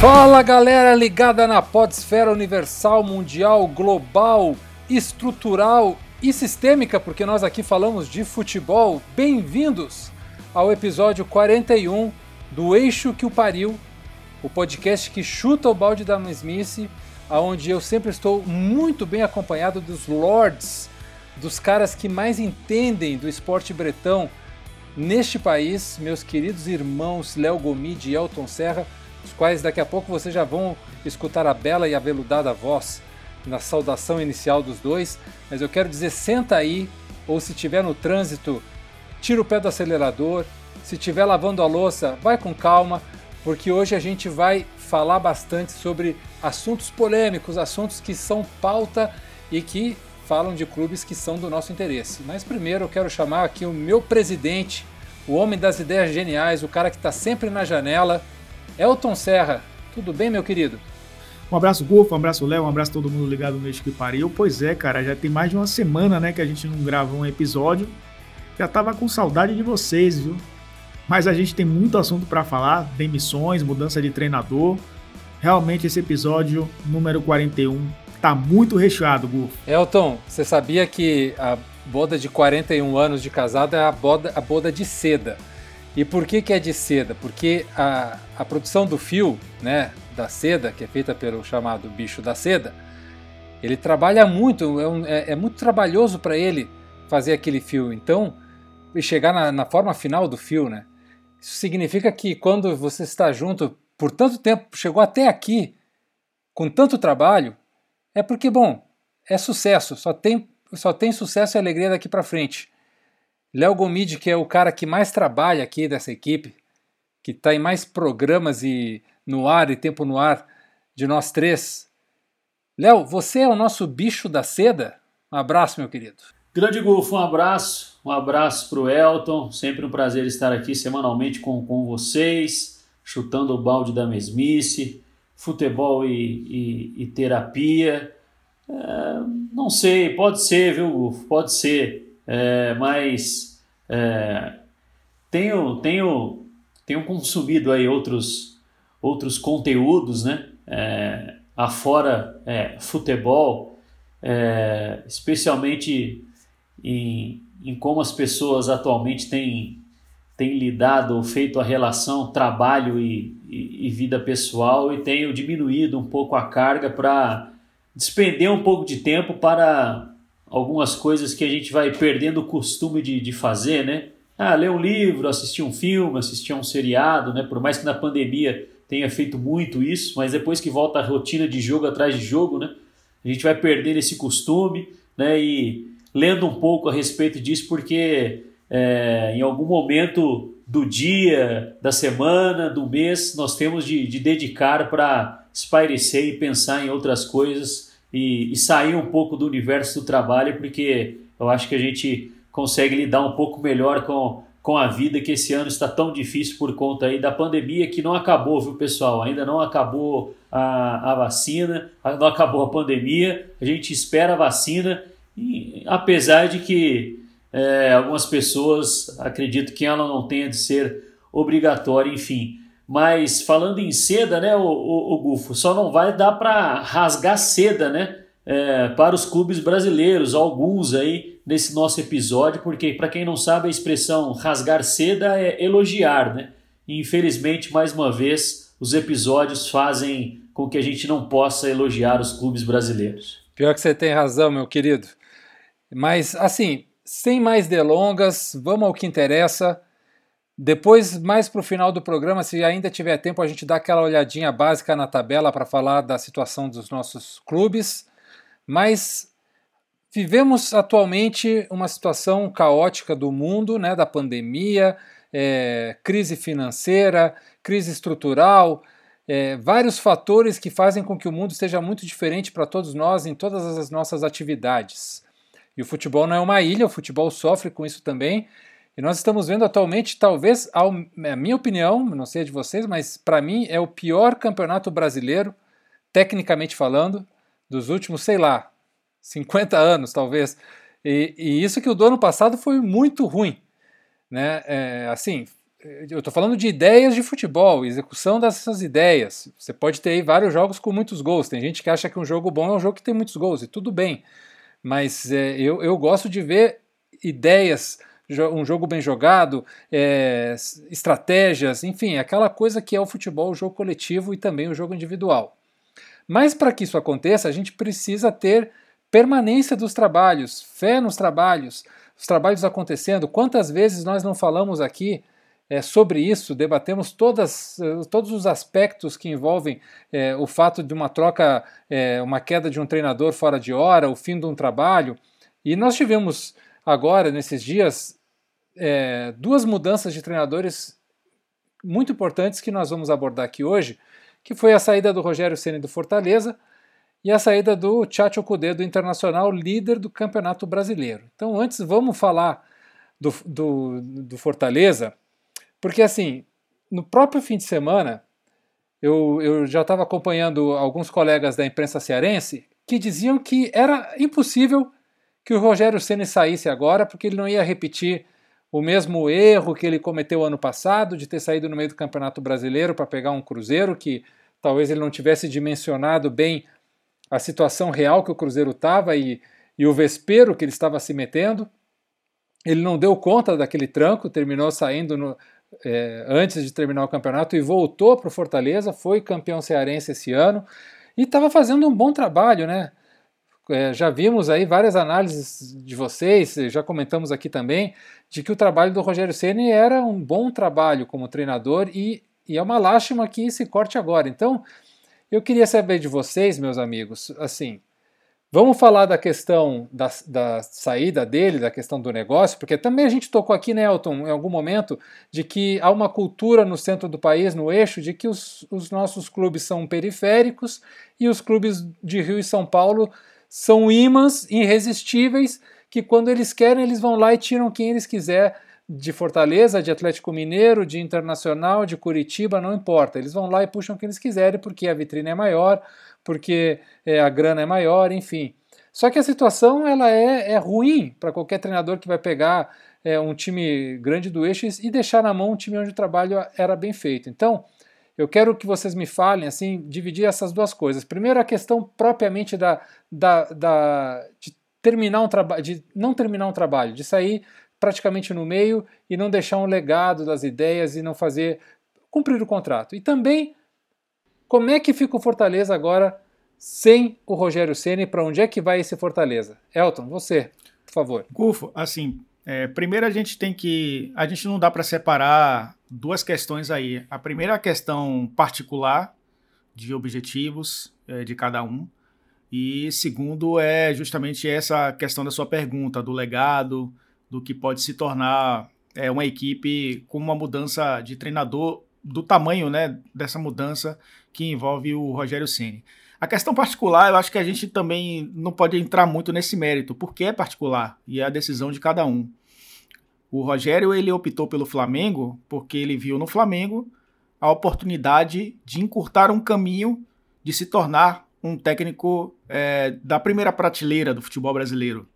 Fala galera ligada na Podesfera Universal, Mundial, Global, Estrutural e Sistêmica, porque nós aqui falamos de futebol. Bem-vindos ao episódio 41 do Eixo que o Pariu, o podcast que chuta o balde da mesmice, onde eu sempre estou muito bem acompanhado dos lords, dos caras que mais entendem do esporte bretão neste país, meus queridos irmãos Léo Gomide e Elton Serra os quais daqui a pouco vocês já vão escutar a bela e aveludada voz na saudação inicial dos dois, mas eu quero dizer, senta aí, ou se estiver no trânsito, tira o pé do acelerador, se estiver lavando a louça, vai com calma, porque hoje a gente vai falar bastante sobre assuntos polêmicos, assuntos que são pauta e que falam de clubes que são do nosso interesse. Mas primeiro eu quero chamar aqui o meu presidente, o homem das ideias geniais, o cara que está sempre na janela, Elton Serra, tudo bem, meu querido? Um abraço, Golfo, um abraço, Léo, um abraço todo mundo ligado no que Pariu. Pois é, cara, já tem mais de uma semana, né, que a gente não grava um episódio. Já tava com saudade de vocês, viu? Mas a gente tem muito assunto para falar, demissões, mudança de treinador. Realmente esse episódio número 41 tá muito recheado, Golfo. Elton, você sabia que a boda de 41 anos de casado é a boda, a boda de seda. E por que, que é de seda? Porque a, a produção do fio, né, da seda, que é feita pelo chamado bicho da seda, ele trabalha muito, é, um, é, é muito trabalhoso para ele fazer aquele fio. Então, e chegar na, na, forma final do fio, né? Isso significa que quando você está junto por tanto tempo, chegou até aqui, com tanto trabalho, é porque, bom, é sucesso, só tem, só tem sucesso e alegria daqui para frente. Léo Gomide, que é o cara que mais trabalha aqui dessa equipe, que está em mais programas e no ar e tempo no ar de nós três. Léo, você é o nosso bicho da seda? Um abraço, meu querido. Grande Gufo, um abraço. Um abraço para o Elton. Sempre um prazer estar aqui semanalmente com, com vocês, chutando o balde da mesmice, futebol e, e, e terapia. É, não sei, pode ser, viu, Gufo? Pode ser é, mas é, tenho, tenho, tenho consumido aí outros, outros conteúdos, né? É, afora é, futebol, é, especialmente em, em como as pessoas atualmente têm, têm lidado, feito a relação trabalho e, e, e vida pessoal e tenho diminuído um pouco a carga para despender um pouco de tempo para algumas coisas que a gente vai perdendo o costume de, de fazer, né? Ah, ler um livro, assistir um filme, assistir um seriado, né? Por mais que na pandemia tenha feito muito isso, mas depois que volta a rotina de jogo atrás de jogo, né? A gente vai perder esse costume, né? E lendo um pouco a respeito disso, porque é, em algum momento do dia, da semana, do mês, nós temos de, de dedicar para espairecer e pensar em outras coisas e, e sair um pouco do universo do trabalho, porque eu acho que a gente consegue lidar um pouco melhor com, com a vida que esse ano está tão difícil por conta aí da pandemia que não acabou, viu pessoal? Ainda não acabou a, a vacina, não acabou a pandemia, a gente espera a vacina, e, apesar de que é, algumas pessoas acreditam que ela não tenha de ser obrigatória, enfim. Mas falando em seda, né, o, o, o Gufo, só não vai dar para rasgar seda, né, é, para os clubes brasileiros, alguns aí nesse nosso episódio, porque para quem não sabe a expressão rasgar seda é elogiar, né? E infelizmente mais uma vez os episódios fazem com que a gente não possa elogiar os clubes brasileiros. Pior que você tem razão, meu querido. Mas assim, sem mais delongas, vamos ao que interessa. Depois, mais para o final do programa, se ainda tiver tempo, a gente dá aquela olhadinha básica na tabela para falar da situação dos nossos clubes. Mas vivemos atualmente uma situação caótica do mundo, né, da pandemia, é, crise financeira, crise estrutural, é, vários fatores que fazem com que o mundo seja muito diferente para todos nós em todas as nossas atividades. E o futebol não é uma ilha, o futebol sofre com isso também. E nós estamos vendo atualmente, talvez, a minha opinião, não sei a de vocês, mas para mim é o pior campeonato brasileiro, tecnicamente falando, dos últimos, sei lá, 50 anos, talvez. E, e isso que o do ano passado foi muito ruim. Né? É, assim, eu estou falando de ideias de futebol, execução dessas ideias. Você pode ter aí vários jogos com muitos gols. Tem gente que acha que um jogo bom é um jogo que tem muitos gols, e tudo bem. Mas é, eu, eu gosto de ver ideias, um jogo bem jogado, é, estratégias, enfim, aquela coisa que é o futebol, o jogo coletivo e também o jogo individual. Mas para que isso aconteça, a gente precisa ter permanência dos trabalhos, fé nos trabalhos, os trabalhos acontecendo. Quantas vezes nós não falamos aqui é, sobre isso, debatemos todas, todos os aspectos que envolvem é, o fato de uma troca, é, uma queda de um treinador fora de hora, o fim de um trabalho. E nós tivemos agora, nesses dias, duas mudanças de treinadores muito importantes que nós vamos abordar aqui hoje, que foi a saída do Rogério Ceni do Fortaleza e a saída do Tchatcho Kudê do Internacional, líder do Campeonato Brasileiro. Então, antes vamos falar do, do, do Fortaleza, porque assim, no próprio fim de semana, eu, eu já estava acompanhando alguns colegas da imprensa cearense que diziam que era impossível que o Rogério Ceni saísse agora, porque ele não ia repetir o mesmo erro que ele cometeu ano passado, de ter saído no meio do Campeonato Brasileiro para pegar um Cruzeiro, que talvez ele não tivesse dimensionado bem a situação real que o Cruzeiro estava e, e o vespero que ele estava se metendo. Ele não deu conta daquele tranco, terminou saindo no, é, antes de terminar o campeonato e voltou para o Fortaleza, foi campeão cearense esse ano e estava fazendo um bom trabalho, né? É, já vimos aí várias análises de vocês, já comentamos aqui também, de que o trabalho do Rogério Ceni era um bom trabalho como treinador e, e é uma lástima que se corte agora. Então, eu queria saber de vocês, meus amigos, assim, Vamos falar da questão da, da, saída dele, da questão do negócio, porque também a gente tocou aqui, né, Elton, em algum momento, de que há uma cultura no centro do país, no eixo, de que os, os nossos clubes são periféricos e os clubes de Rio e São Paulo são imãs irresistíveis que quando eles querem eles vão lá e tiram quem eles quiser de Fortaleza, de Atlético Mineiro, de Internacional, de Curitiba, não importa. Eles vão lá e puxam quem eles quiserem porque a vitrine é maior, porque é, a grana é maior, enfim. Só que a situação ela é, é ruim para qualquer treinador que vai pegar é, um time grande do eixo e deixar na mão um time onde o trabalho era bem feito. Então, eu quero que vocês me falem, assim, dividir essas duas coisas. Primeiro, a questão propriamente da, da, da de terminar um trabalho, de não terminar um trabalho, de sair praticamente no meio e não deixar um legado das ideias e não fazer cumprir o contrato. E também como é que fica o Fortaleza agora sem o Rogério Ceni? Para onde é que vai esse Fortaleza? Elton, você, por favor. Gufo, assim, é, primeiro a gente tem que. A gente não dá para separar duas questões aí. A primeira é a questão particular de objetivos é, de cada um. E segundo é justamente essa questão da sua pergunta, do legado, do que pode se tornar é, uma equipe com uma mudança de treinador, do tamanho né, dessa mudança que envolve o Rogério Ceni. A questão particular, eu acho que a gente também não pode entrar muito nesse mérito, porque é particular e é a decisão de cada um. O Rogério ele optou pelo Flamengo porque ele viu no Flamengo a oportunidade de encurtar um caminho de se tornar um técnico é, da primeira prateleira do futebol brasileiro.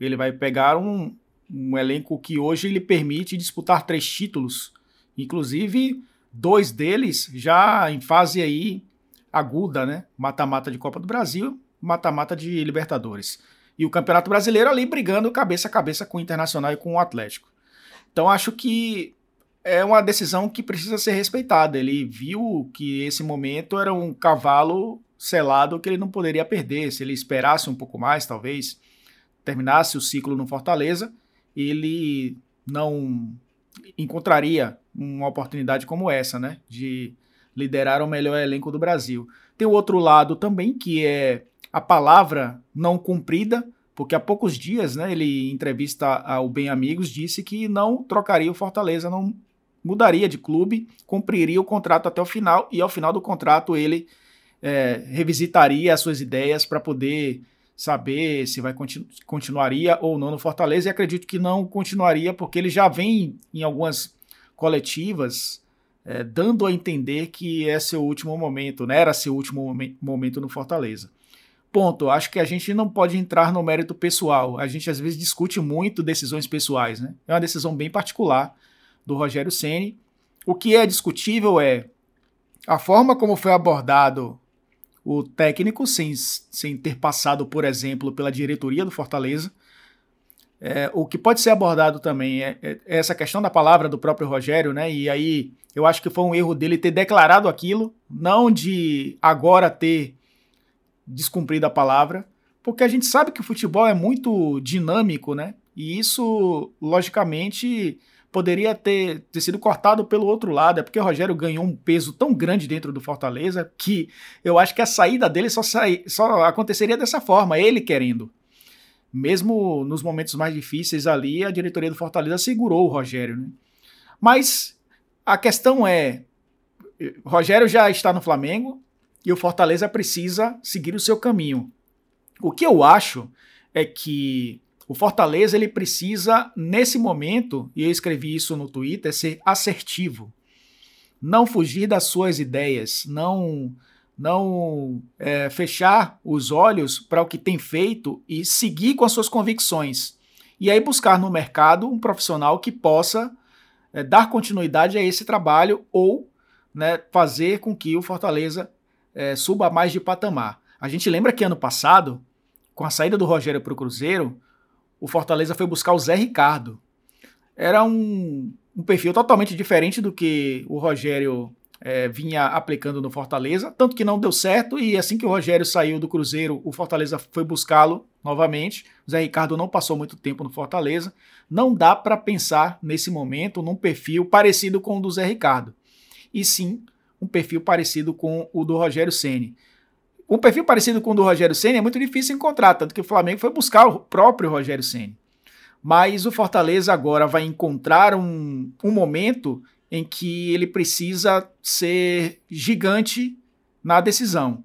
Ele vai pegar um, um elenco que hoje lhe permite disputar três títulos, inclusive dois deles já em fase aí aguda, né? Mata-mata de Copa do Brasil, mata-mata de Libertadores. E o Campeonato Brasileiro ali brigando cabeça a cabeça com o Internacional e com o Atlético. Então acho que é uma decisão que precisa ser respeitada. Ele viu que esse momento era um cavalo selado que ele não poderia perder. Se ele esperasse um pouco mais, talvez terminasse o ciclo no Fortaleza, ele não encontraria uma oportunidade como essa, né? De liderar o melhor elenco do Brasil. Tem o outro lado também, que é a palavra não cumprida, porque há poucos dias, né, ele em entrevista ao Bem Amigos disse que não trocaria o Fortaleza, não mudaria de clube, cumpriria o contrato até o final e ao final do contrato ele é, revisitaria as suas ideias para poder saber se vai continu continuaria ou não no Fortaleza e acredito que não continuaria porque ele já vem em algumas coletivas é, dando a entender que é seu último momento, né? Era seu último momen momento no Fortaleza. Ponto. Acho que a gente não pode entrar no mérito pessoal. A gente às vezes discute muito decisões pessoais, né? É uma decisão bem particular do Rogério Ceni. O que é discutível é a forma como foi abordado o técnico, sem, sem ter passado, por exemplo, pela diretoria do Fortaleza. É, o que pode ser abordado também é, é, essa questão da palavra do próprio Rogério, né? E aí eu acho que foi um erro dele ter declarado aquilo, não de agora ter descumprido a palavra, porque a gente sabe que o futebol é muito dinâmico, né? E isso, logicamente, poderia ter, ter sido cortado pelo outro lado. É porque o Rogério ganhou um peso tão grande dentro do Fortaleza que eu acho que a saída dele só, só aconteceria dessa forma, ele querendo. Mesmo nos momentos mais difíceis ali, a diretoria do Fortaleza segurou o Rogério. Né? Mas a questão é: Rogério já está no Flamengo e o Fortaleza precisa seguir o seu caminho. O que eu acho é que o Fortaleza ele precisa, nesse momento, e eu escrevi isso no Twitter, ser assertivo. Não fugir das suas ideias, não não é, fechar os olhos para o que tem feito e seguir com as suas convicções. E aí buscar no mercado um profissional que possa é, dar continuidade a esse trabalho ou né, fazer com que o Fortaleza é, suba mais de patamar. A gente lembra que ano passado, com a saída do Rogério para o Cruzeiro, o Fortaleza foi buscar o Zé Ricardo. Era um, um perfil totalmente diferente do que o Rogério é, vinha aplicando no Fortaleza, tanto que não deu certo, e assim que o Rogério saiu do Cruzeiro, o Fortaleza foi buscá-lo novamente. O Zé Ricardo não passou muito tempo no Fortaleza. Não dá para pensar nesse momento num perfil parecido com o do Zé Ricardo, e sim um perfil parecido com o do Rogério Ceni. Um perfil parecido com o do Rogério Senna é muito difícil encontrar, tanto que o Flamengo foi buscar o próprio Rogério Senna. Mas o Fortaleza agora vai encontrar um, um momento em que ele precisa ser gigante na decisão.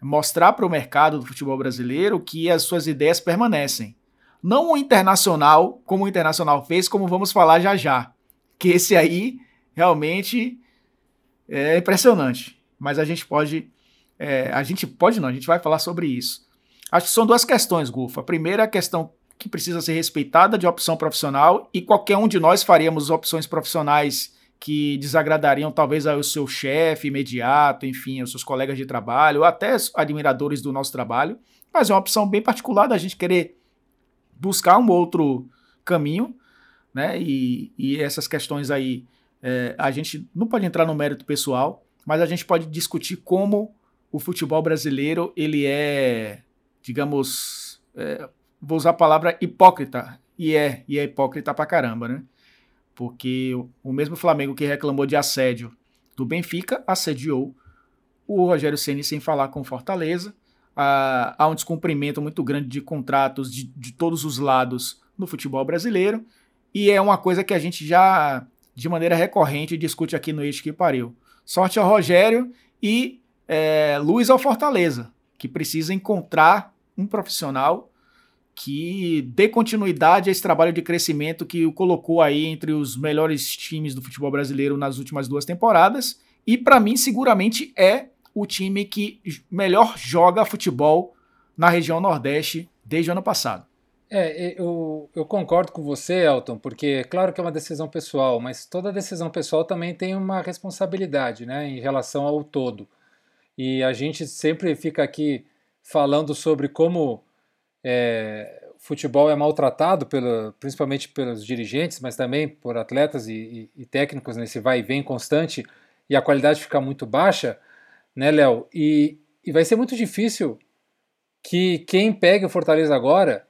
Mostrar para o mercado do futebol brasileiro que as suas ideias permanecem. Não o internacional, como o internacional fez, como vamos falar já já. Que esse aí realmente é impressionante. Mas a gente pode é, a gente pode não, a gente vai falar sobre isso. Acho que são duas questões, Gufa. A primeira é a questão que precisa ser respeitada de opção profissional e qualquer um de nós faríamos opções profissionais que desagradariam talvez ao seu chefe imediato, enfim, aos seus colegas de trabalho, ou até admiradores do nosso trabalho, mas é uma opção bem particular da gente querer buscar um outro caminho, né? E, e essas questões aí, é, a gente não pode entrar no mérito pessoal, mas a gente pode discutir como o futebol brasileiro ele é, digamos, é, vou usar a palavra hipócrita, e é, e é hipócrita pra caramba, né? Porque o mesmo Flamengo que reclamou de assédio do Benfica assediou o Rogério Ceni sem falar com Fortaleza. Ah, há um descumprimento muito grande de contratos de, de todos os lados no futebol brasileiro. E é uma coisa que a gente já, de maneira recorrente, discute aqui no Eixo que Pariu. Sorte ao Rogério e é, luz ao Fortaleza, que precisa encontrar um profissional que dê continuidade a esse trabalho de crescimento que o colocou aí entre os melhores times do futebol brasileiro nas últimas duas temporadas. E para mim, seguramente é o time que melhor joga futebol na região Nordeste desde o ano passado. É, eu, eu concordo com você, Elton, porque é claro que é uma decisão pessoal, mas toda decisão pessoal também tem uma responsabilidade né, em relação ao todo. E a gente sempre fica aqui falando sobre como é, futebol é maltratado, pelo, principalmente pelos dirigentes, mas também por atletas e, e, e técnicos nesse vai e vem constante, e a qualidade fica muito baixa, né, Léo? E, e vai ser muito difícil que quem pegue o Fortaleza agora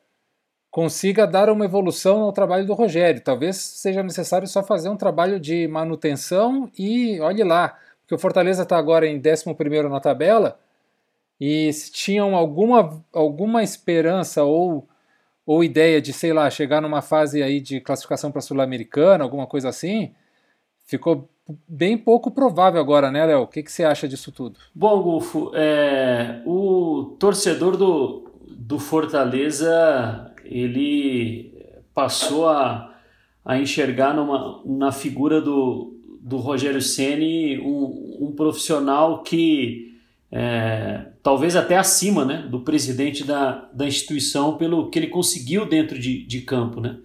consiga dar uma evolução ao trabalho do Rogério. Talvez seja necessário só fazer um trabalho de manutenção e olhe lá, porque o Fortaleza está agora em 11 na tabela, e se tinham alguma, alguma esperança ou, ou ideia de, sei lá, chegar numa fase aí de classificação para Sul-Americana, alguma coisa assim, ficou bem pouco provável agora, né, Léo? O que, que você acha disso tudo? Bom, Gulfo, é, o torcedor do, do Fortaleza ele passou a, a enxergar numa, na figura do, do Rogério Ceni um, um profissional que é, talvez até acima né, do presidente da, da instituição pelo que ele conseguiu dentro de, de campo. Né?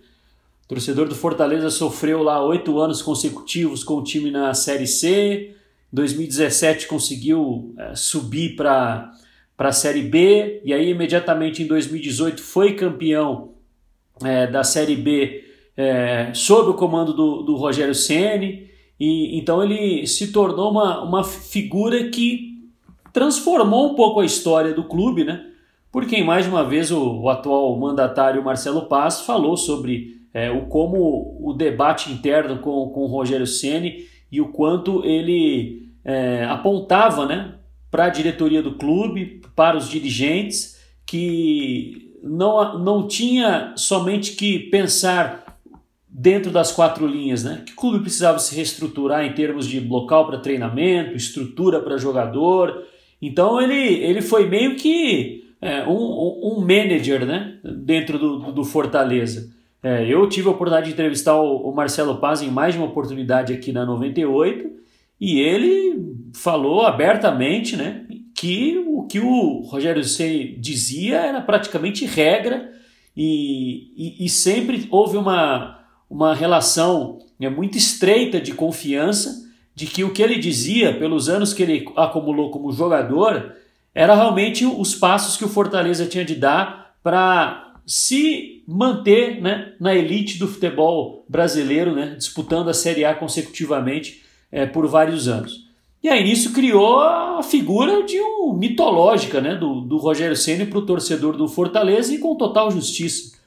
O torcedor do Fortaleza sofreu lá oito anos consecutivos com o time na Série C, em 2017 conseguiu é, subir para a Série B, e aí imediatamente em 2018 foi campeão é, da Série B é, sob o comando do, do Rogério Ceni e então ele se tornou uma, uma figura que transformou um pouco a história do clube, né? Porque mais uma vez o, o atual mandatário Marcelo Paz falou sobre é, o como o debate interno com, com o Rogério Ceni e o quanto ele é, apontava, né, para a diretoria do clube, para os dirigentes, que não, não tinha somente que pensar dentro das quatro linhas, né? Que o clube precisava se reestruturar em termos de local para treinamento, estrutura para jogador, então ele, ele foi meio que é, um, um manager né, dentro do, do Fortaleza. É, eu tive a oportunidade de entrevistar o, o, Marcelo Paz em mais de uma oportunidade aqui na 98 e ele falou abertamente né, que o que o Rogério C dizia era praticamente regra e, e, e sempre houve uma, uma relação né, muito estreita de confiança de que o que ele dizia, pelos anos que ele acumulou como jogador, era realmente os passos que o Fortaleza tinha de dar para se manter né, na elite do futebol brasileiro, né, disputando a Série A consecutivamente é, por vários anos. E aí nisso criou a figura de um mitológica né, do, do Rogério Ceni para o torcedor do Fortaleza e com total justiça.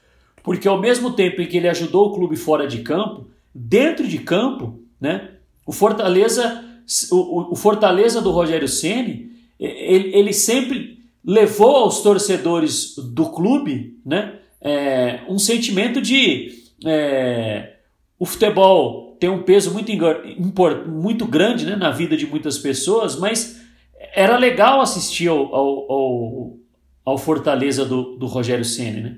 Porque ao mesmo tempo em que ele ajudou o clube fora de campo, dentro de campo, né, o Fortaleza, o, o Fortaleza do Rogério Ceni, ele, ele, sempre levou aos torcedores do clube, né, é, um sentimento de é, o futebol tem um peso muito, muito grande né, na vida de muitas pessoas, mas era legal assistir ao, ao, ao, ao Fortaleza do, do Rogério Ceni, né?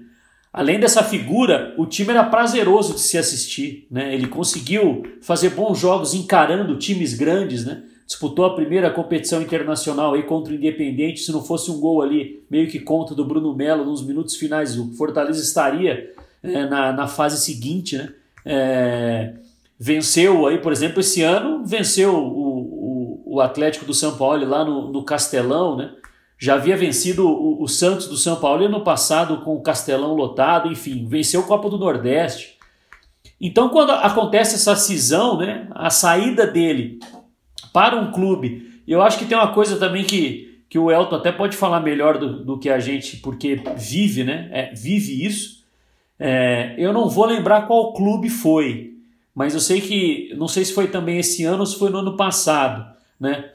Além dessa figura, o time era prazeroso de se assistir. Né? Ele conseguiu fazer bons jogos encarando times grandes. Né? Disputou a primeira competição internacional aí contra o Independente. Se não fosse um gol ali, meio que contra do Bruno Melo nos minutos finais, o Fortaleza estaria é, na, na fase seguinte. Né? É, venceu aí, por exemplo, esse ano, venceu o, o, o Atlético do São Paulo lá no, no Castelão, né? Já havia vencido o, o, Santos do São Paulo no passado com o Castelão lotado, enfim, venceu o Copa do Nordeste. Então, quando acontece essa cisão, né, a saída dele para um clube, eu acho que tem uma coisa também que, que o Elton até pode falar melhor do, do que a gente, porque vive, né, é, vive isso. É, eu não vou lembrar qual clube foi, mas eu sei que, não sei se foi também esse ano ou se foi no ano passado, né?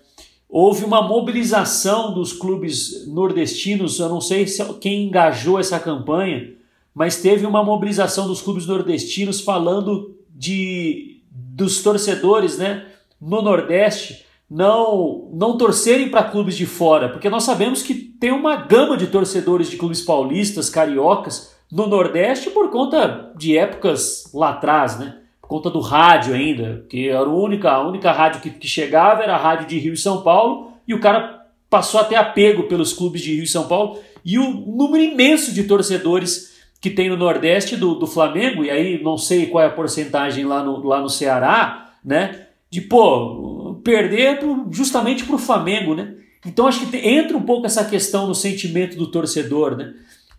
Houve uma mobilização dos clubes nordestinos, eu não sei se, quem engajou essa campanha, mas teve uma mobilização dos clubes nordestinos falando de dos torcedores, né, no Nordeste não não torcerem para clubes de fora, porque nós sabemos que tem uma gama de torcedores de clubes paulistas, cariocas no Nordeste por conta de épocas lá atrás, né? Conta do rádio ainda, que era a única, a única rádio que, que chegava era a rádio de Rio e São Paulo, e o cara passou a ter apego pelos clubes de Rio e São Paulo, e o número imenso de torcedores que tem no Nordeste do, do Flamengo, e aí não sei qual é a porcentagem lá no, lá no Ceará, né? De, pô, perder pro, justamente para o Flamengo, né? Então acho que entra um pouco essa questão no sentimento do torcedor, né?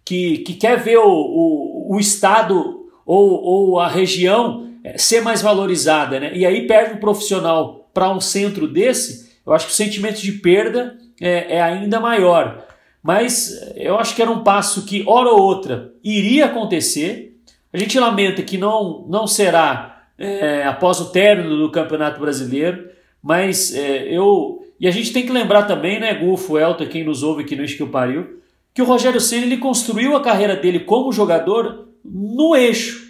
Que, que quer ver o, o, o estado ou, ou a região ser mais valorizada, né? E aí perde um profissional para um centro desse, eu acho que o sentimento de perda é, é, ainda maior. Mas eu acho que era um passo que, hora ou outra, iria acontecer. A gente lamenta que não, não será é, após o término do Campeonato Brasileiro, mas é, eu. E a gente tem que lembrar também, né, Gufo, Elton, quem nos ouve aqui no Esquil Pariu, que o Rogério Senna ele construiu a carreira dele como jogador no eixo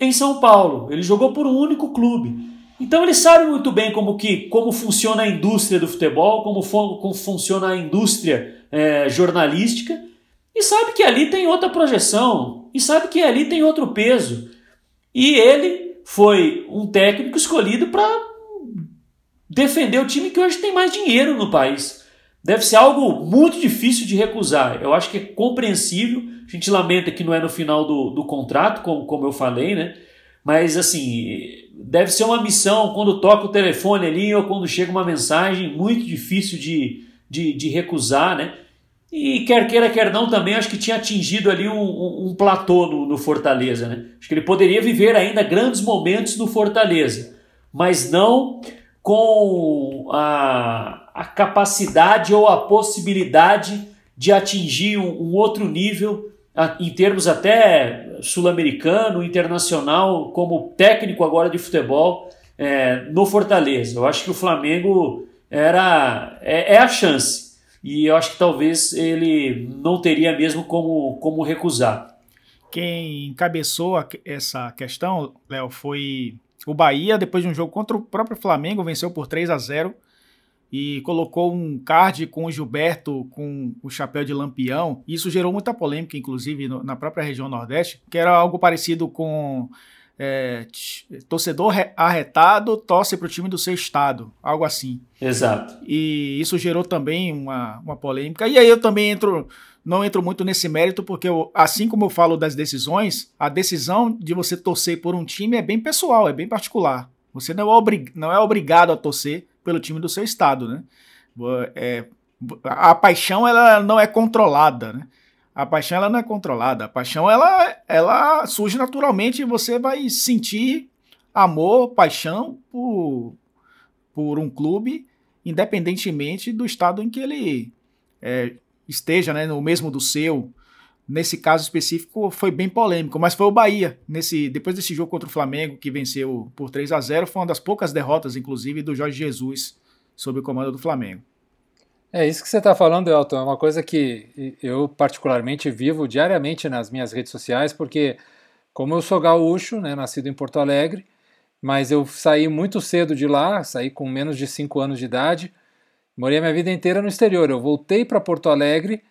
em São Paulo. Ele jogou por um único clube. Então ele sabe muito bem como, que, como funciona a indústria do futebol, como, como funciona a indústria é, jornalística. e sabe que ali tem outra projeção, e sabe que ali tem outro peso. E ele foi um técnico escolhido para defender o time que hoje tem mais dinheiro no país. Deve ser algo muito difícil de recusar. Eu acho que é compreensível. A gente lamenta que não é no final do, do contrato, como, como eu falei, né? Mas assim, deve ser uma missão quando toca o telefone ali ou quando chega uma mensagem muito difícil de, de, de recusar, né? E quer queira, quer não, também acho que tinha atingido ali um, um, um platô no, no, Fortaleza, né? Acho que ele poderia viver ainda grandes momentos no Fortaleza, mas não com a, a capacidade ou a possibilidade de atingir um, outro nível em termos até sul-americano, internacional, como técnico agora de futebol é, no Fortaleza. Eu acho que o Flamengo era é, é, a chance e eu acho que talvez ele não teria mesmo como, como recusar. Quem encabeçou essa questão, Léo, foi o Bahia, depois de um jogo contra o próprio Flamengo, venceu por 3 a 0 e colocou um card com o Gilberto com o chapéu de lampião. Isso gerou muita polêmica, inclusive, no, na própria região Nordeste, que era algo parecido com é, torcedor arretado torce para o time do seu estado, algo assim. Exato. E isso gerou também uma, uma polêmica. E aí eu também entro, não entro muito nesse mérito, porque eu, assim como eu falo das decisões, a decisão de você torcer por um time é bem pessoal, é bem particular. Você não é, obrig, não é obrigado a torcer pelo time do seu estado, né? É, a paixão ela não é controlada, né? A paixão ela não é controlada. A paixão ela, ela surge naturalmente e você vai sentir amor, paixão por, por um clube, independentemente do estado em que ele é, esteja, né? No mesmo do seu. Nesse caso específico foi bem polêmico, mas foi o Bahia. Nesse, depois desse jogo contra o Flamengo, que venceu por 3 a 0 foi uma das poucas derrotas, inclusive, do Jorge Jesus sob o comando do Flamengo. É isso que você está falando, Elton. É uma coisa que eu particularmente vivo diariamente nas minhas redes sociais, porque como eu sou gaúcho, né, nascido em Porto Alegre, mas eu saí muito cedo de lá, saí com menos de 5 anos de idade, morei a minha vida inteira no exterior. Eu voltei para Porto Alegre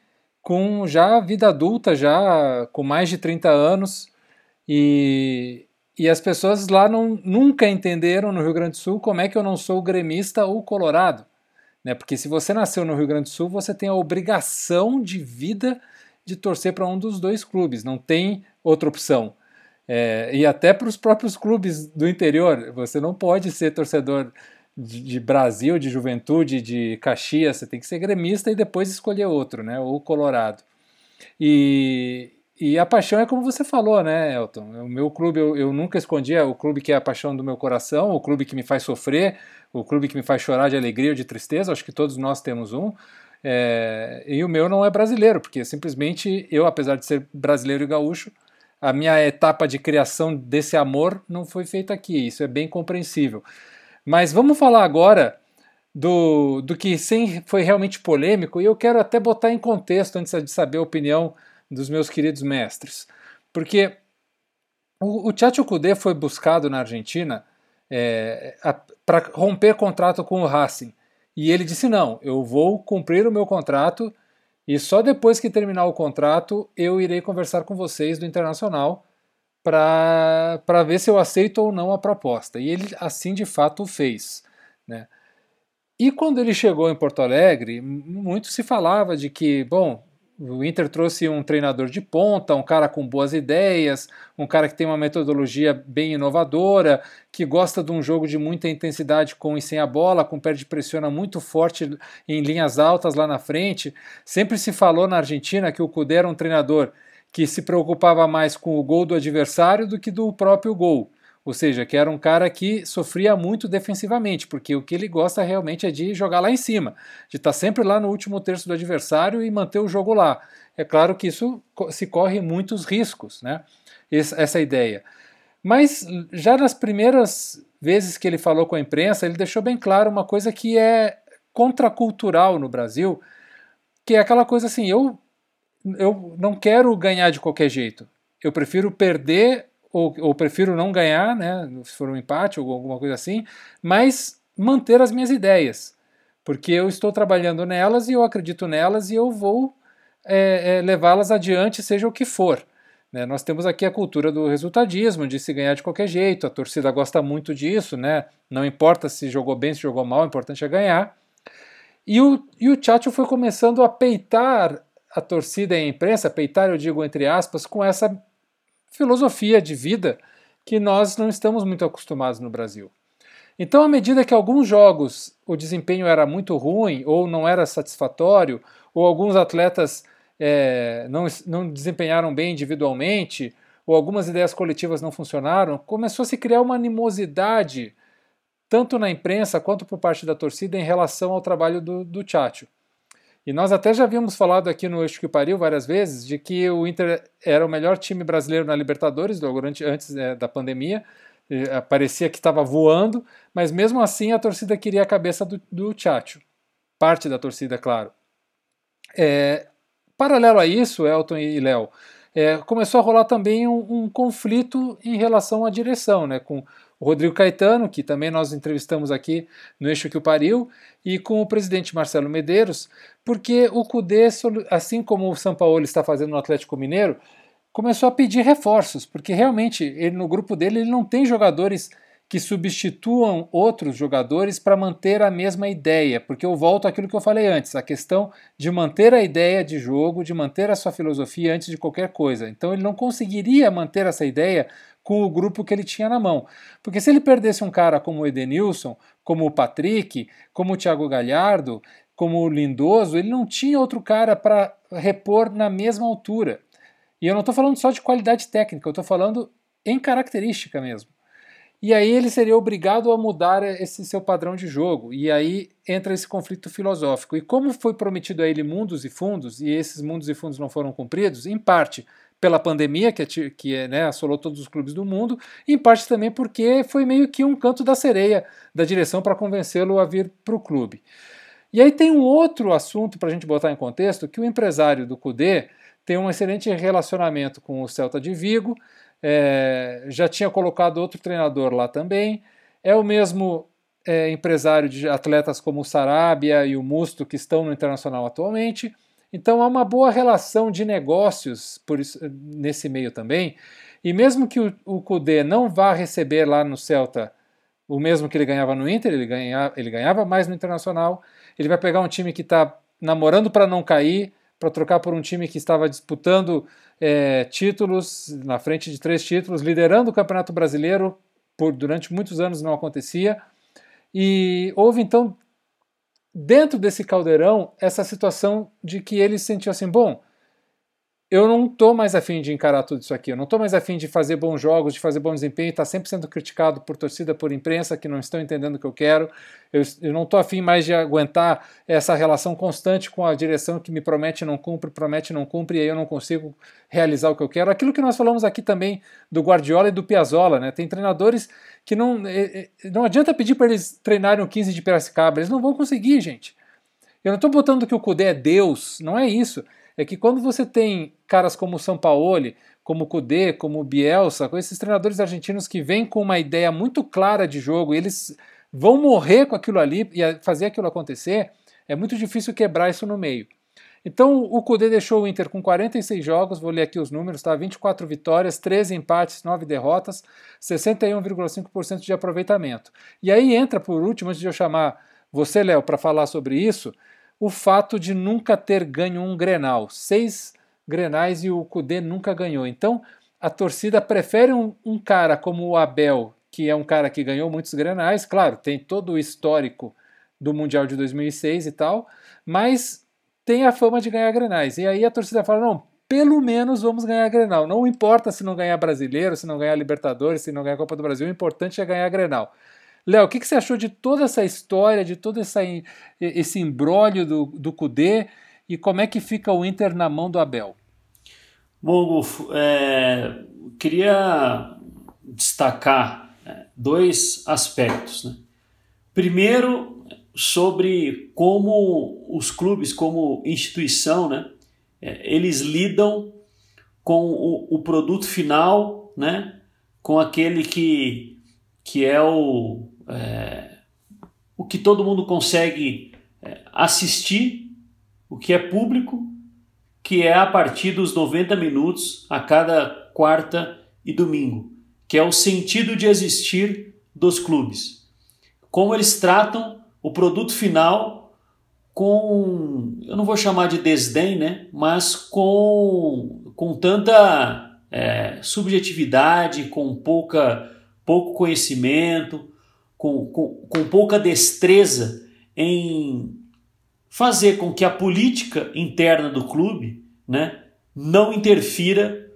com já vida adulta, já com mais de 30 anos, e, e as pessoas lá não, nunca entenderam no Rio Grande do Sul como é que eu não sou gremista ou colorado. Né? Porque se você nasceu no Rio Grande do Sul, você tem a obrigação de vida de torcer para um dos dois clubes, não tem outra opção. É, e até para os próprios clubes do interior, você não pode ser torcedor de, Brasil, de Juventude, de Caxias, você tem que ser gremista e depois escolher outro, né? Ou Colorado. E, e a paixão é como você falou, né, Elton? O meu clube, eu, eu nunca escondi, é o clube que é a paixão do meu coração, o clube que me faz sofrer, o clube que me faz chorar de alegria ou de tristeza, acho que todos nós temos um. É, e o meu não é brasileiro, porque simplesmente eu, apesar de ser brasileiro e gaúcho, a minha etapa de criação desse amor não foi feita aqui, isso é bem compreensível. Mas vamos falar agora do, do que foi realmente polêmico, e eu quero até botar em contexto antes de saber a opinião dos meus queridos mestres. Porque o, o Tchatcho foi buscado na Argentina é, para romper contrato com o Racing. E ele disse: não, eu vou cumprir o meu contrato e só depois que terminar o contrato eu irei conversar com vocês do Internacional para ver se eu aceito ou não a proposta. E ele assim de fato fez. Né? E quando ele chegou em Porto Alegre, muito se falava de que, bom, o Inter trouxe um treinador de ponta, um cara com boas ideias, um cara que tem uma metodologia bem inovadora, que gosta de um jogo de muita intensidade com e sem a bola, com pé de pressiona muito forte em linhas altas lá na frente. Sempre se falou na Argentina que o Cudê era um treinador que se preocupava mais com o gol do adversário do que do próprio gol. Ou seja, que era um cara que sofria muito defensivamente, porque o que ele gosta realmente é de jogar lá em cima, de estar tá sempre lá no último terço do adversário e manter o jogo lá. É claro que isso se corre muitos riscos, né? Essa ideia. Mas já nas primeiras vezes que ele falou com a imprensa, ele deixou bem claro uma coisa que é contracultural no Brasil, que é aquela coisa assim, eu, eu não quero ganhar de qualquer jeito. Eu prefiro perder ou, ou prefiro não ganhar, né, se for um empate ou alguma coisa assim, mas manter as minhas ideias, porque eu estou trabalhando nelas e eu acredito nelas e eu vou é, é, levá-las adiante, seja o que for. Né? Nós temos aqui a cultura do resultadismo, de se ganhar de qualquer jeito, a torcida gosta muito disso, né? não importa se jogou bem, se jogou mal, o importante é ganhar. E o, e o Tchatcho foi começando a peitar a torcida e a imprensa, peitar eu digo entre aspas, com essa filosofia de vida que nós não estamos muito acostumados no Brasil. Então, à medida que alguns jogos o desempenho era muito ruim ou não era satisfatório, ou alguns atletas é, não, não desempenharam bem individualmente, ou algumas ideias coletivas não funcionaram, começou a se criar uma animosidade, tanto na imprensa quanto por parte da torcida, em relação ao trabalho do, do Tchatcho. E nós até já havíamos falado aqui no Eixo que Pariu várias vezes de que o Inter era o melhor time brasileiro na Libertadores durante, antes é, da pandemia, eh, parecia que estava voando, mas mesmo assim a torcida queria a cabeça do, do Tchatcho. Parte da torcida, claro. É, paralelo a isso, Elton e Léo, é, começou a rolar também um, um, conflito em relação à direção, né, com o Rodrigo Caetano, que também nós entrevistamos aqui no Eixo que o Pariu, e com o presidente Marcelo Medeiros, porque o CUDE, assim como o São Paulo está fazendo no Atlético Mineiro, começou a pedir reforços, porque realmente ele no grupo dele ele não tem jogadores que substituam outros jogadores para manter a mesma ideia, porque eu volto àquilo que eu falei antes, a questão de manter a ideia de jogo, de manter a sua filosofia antes de qualquer coisa. Então ele não conseguiria manter essa ideia com o grupo que ele tinha na mão. Porque se ele perdesse um cara como o Edenilson, como o Patrick, como o Thiago Galhardo, como o Lindoso, ele não tinha outro cara para repor na mesma altura. E eu não estou falando só de qualidade técnica, eu estou falando em característica mesmo. E aí ele seria obrigado a mudar esse seu padrão de jogo. E aí entra esse conflito filosófico. E como foi prometido a ele mundos e fundos, e esses mundos e fundos não foram cumpridos, em parte pela pandemia que, que né, assolou todos os clubes do mundo, em parte também porque foi meio que um canto da sereia da direção para convencê-lo a vir para o clube. E aí tem um outro assunto para a gente botar em contexto, que o empresário do CUDE tem um excelente relacionamento com o Celta de Vigo, é, já tinha colocado outro treinador lá também, é o mesmo é, empresário de atletas como o Sarabia e o Musto que estão no Internacional atualmente, então há uma boa relação de negócios por isso, nesse meio também, e mesmo que o, Kudê não vá receber lá no Celta o mesmo que ele ganhava no Inter, ele, ganha, ele ganhava mais no Internacional, ele vai pegar um time que está namorando para não cair, para trocar por um time que estava disputando é, títulos, na frente de três títulos, liderando o Campeonato Brasileiro, por durante muitos anos não acontecia. E houve então, dentro desse caldeirão, essa situação de que ele sentiu assim: bom, eu não estou mais afim de encarar tudo isso aqui, eu não estou mais afim de fazer bons jogos, de fazer bom desempenho, está sempre sendo criticado por torcida, por imprensa, que não estão entendendo o que eu quero, eu, eu não estou afim mais de aguentar essa relação constante com a direção que me promete não cumpre, promete não cumpre, e aí eu não consigo realizar o que eu quero. Aquilo que nós falamos aqui também do Guardiola e do Piazzolla, né? tem treinadores que não, não adianta pedir para eles treinarem o 15 de Piracicaba, eles não vão conseguir, gente. Eu não estou botando que o Cudê é Deus, não é isso é que quando você tem caras como o Sampaoli, como o Kudê, como o Bielsa, com esses treinadores argentinos que vêm com uma ideia muito clara de jogo, eles vão morrer com aquilo ali e fazer aquilo acontecer, é muito difícil quebrar isso no meio. Então o Kudê deixou o Inter com 46 jogos, vou ler aqui os números, tá? 24 vitórias, 13 empates, 9 derrotas, 61,5% de aproveitamento. E aí entra por último, antes de eu chamar você, Léo, para falar sobre isso, o fato de nunca ter ganho um Grenal. Seis Grenais e o Cudê nunca ganhou. Então a torcida prefere um, um, cara como o Abel, que é um cara que ganhou muitos Grenais, claro, tem todo o histórico do Mundial de 2006 e tal, mas tem a fama de ganhar Grenais. E aí a torcida fala: não, pelo menos vamos ganhar Grenal. Não importa se não ganhar Brasileiro, se não ganhar Libertadores, se não ganhar Copa do Brasil, o importante é ganhar Grenal. Léo, o que, que, você achou de toda essa história, de todo essa, esse embrólio do, do Cudê e como é que fica o Inter na mão do Abel? Bom, Gufo, é, queria destacar é, dois aspectos. Né? Primeiro, sobre como os clubes, como instituição, né, é, eles lidam com o, o produto final, né, com aquele que, que é o, é, o que todo mundo consegue é, assistir, o que é público, que é a partir dos 90 minutos a cada quarta e domingo, que é o sentido de existir dos clubes. Como eles tratam o produto final com, eu não vou chamar de desdém, né? mas com, com tanta é, subjetividade, com pouca, pouco conhecimento, com, com, com pouca destreza em fazer com que a política interna do clube né, não interfira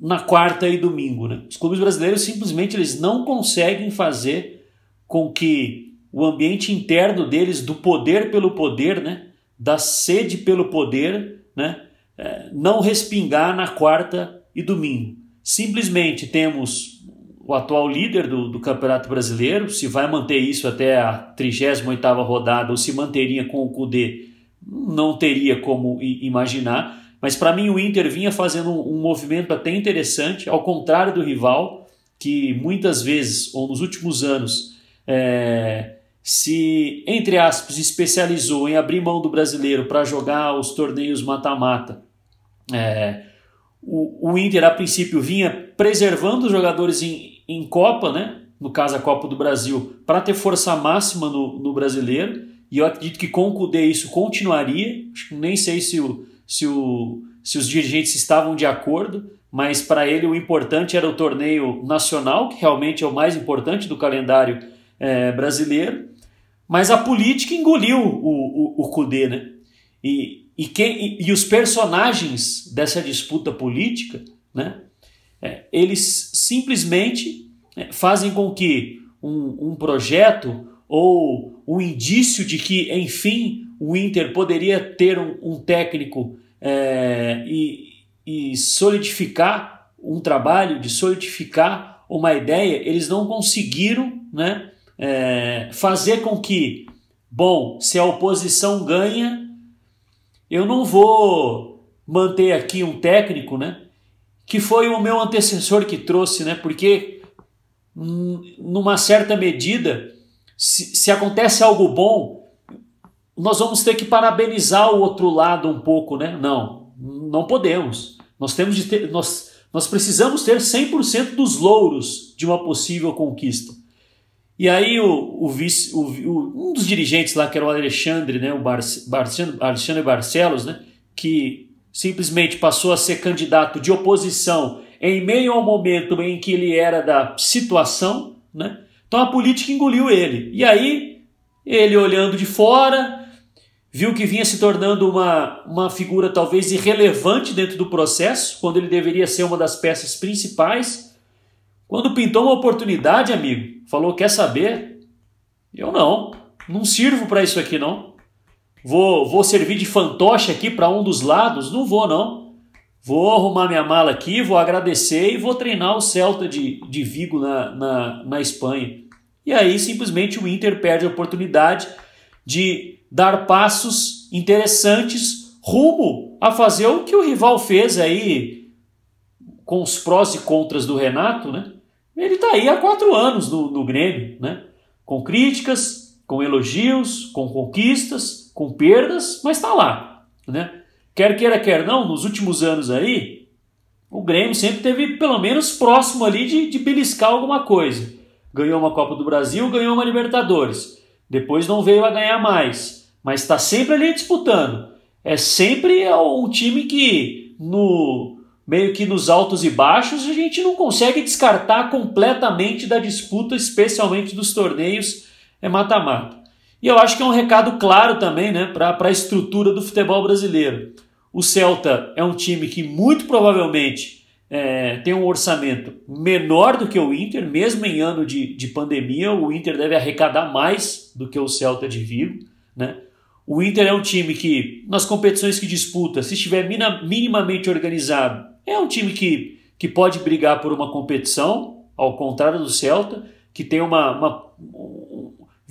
na quarta e domingo. Né? Os clubes brasileiros simplesmente eles não conseguem fazer com que o ambiente interno deles, do poder pelo poder, né, da sede pelo poder, né, é, não respingar na quarta e domingo. Simplesmente temos o atual líder do, do Campeonato Brasileiro, se vai manter isso até a 38ª rodada ou se manteria com o Cudê, não teria como imaginar, mas para mim o Inter vinha fazendo um, um movimento até interessante, ao contrário do rival, que muitas vezes, ou nos últimos anos, é, se, entre aspas, especializou em abrir mão do brasileiro para jogar os torneios mata-mata. É, o, o Inter, a princípio, vinha preservando os jogadores em, em Copa, né? no caso a Copa do Brasil, para ter força máxima no, no brasileiro. E eu acredito que com o Cudê isso continuaria. Nem sei se, o, se, o, se os dirigentes estavam de acordo, mas para ele o importante era o torneio nacional, que realmente é o mais importante do calendário é, brasileiro. Mas a política engoliu o, o, o Cudê, né? E, e, quem, e, e os personagens dessa disputa política, né? É, eles simplesmente fazem com que um, um projeto ou um indício de que, enfim, o Inter poderia ter um, um técnico é, e, e solidificar um trabalho, de solidificar uma ideia, eles não conseguiram né, é, fazer com que, bom, se a oposição ganha, eu não vou manter aqui um técnico, né? que foi o meu antecessor que trouxe, né? Porque numa certa medida, se, se acontece algo bom, nós vamos ter que parabenizar o outro lado um pouco, né? Não, não podemos. Nós temos de ter, nós, nós precisamos ter 100% dos louros de uma possível conquista. E aí o, o vice, o, o, um dos dirigentes lá, que era o Alexandre, né, o Bar, Bar, Alexandre Barcelos, né, que simplesmente passou a ser candidato de oposição em meio ao momento em que ele era da situação, né? Então a política engoliu ele. E aí, ele olhando de fora, viu que vinha se tornando uma, uma figura talvez irrelevante dentro do processo, quando ele deveria ser uma das peças principais. Quando pintou uma oportunidade, amigo, falou: Quer saber? Eu não, não sirvo para isso aqui não. Vou, vou servir de fantoche aqui para um dos lados? Não vou, não. Vou arrumar minha mala aqui, vou agradecer e vou treinar o Celta de, de Vigo na, na, na Espanha. E aí simplesmente o Inter perde a oportunidade de dar passos interessantes rumo a fazer o que o rival fez aí com os prós e contras do Renato, né? Ele está aí há quatro anos no, no Grêmio, né? Com críticas, com elogios, com conquistas, com perdas, mas está lá. Né? Quer queira, quer não, nos últimos anos aí, o Grêmio sempre teve pelo menos próximo ali de, de beliscar alguma coisa. Ganhou uma Copa do Brasil, ganhou uma Libertadores. Depois não veio a ganhar mais, mas está sempre ali disputando. É sempre um time que no meio que nos altos e baixos a gente não consegue descartar completamente da disputa, especialmente dos torneios é mata-mata. E eu acho que é um recado claro também né, para a estrutura do futebol brasileiro. O Celta é um time que muito provavelmente é, tem um orçamento menor do que o Inter, mesmo em ano de, de pandemia, o Inter deve arrecadar mais do que o Celta de Vigo. Né? O Inter é um time que, nas competições que disputa, se estiver minimamente organizado, é um time que, que pode brigar por uma competição, ao contrário do Celta, que tem uma, uma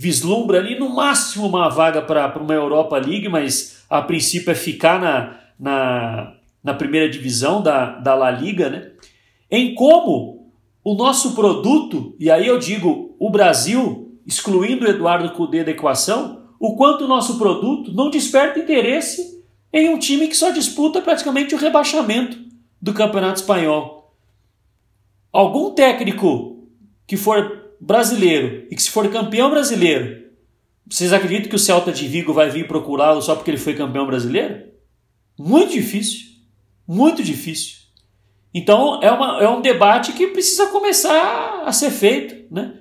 vislumbra ali no máximo uma vaga para uma Europa League, mas a princípio é ficar na, na, na primeira divisão da, da La Liga, né? Em como o nosso produto, e aí eu digo o Brasil, excluindo o Eduardo Cudê da equação, o quanto o nosso produto não desperta interesse em um time que só disputa praticamente o rebaixamento do Campeonato Espanhol. Algum técnico que for brasileiro e que se for campeão brasileiro, vocês acreditam que o Celta de Vigo vai vir procurá-lo só porque ele foi campeão brasileiro? Muito difícil. Muito difícil. Então é, uma, é um debate que precisa começar a ser feito. Né?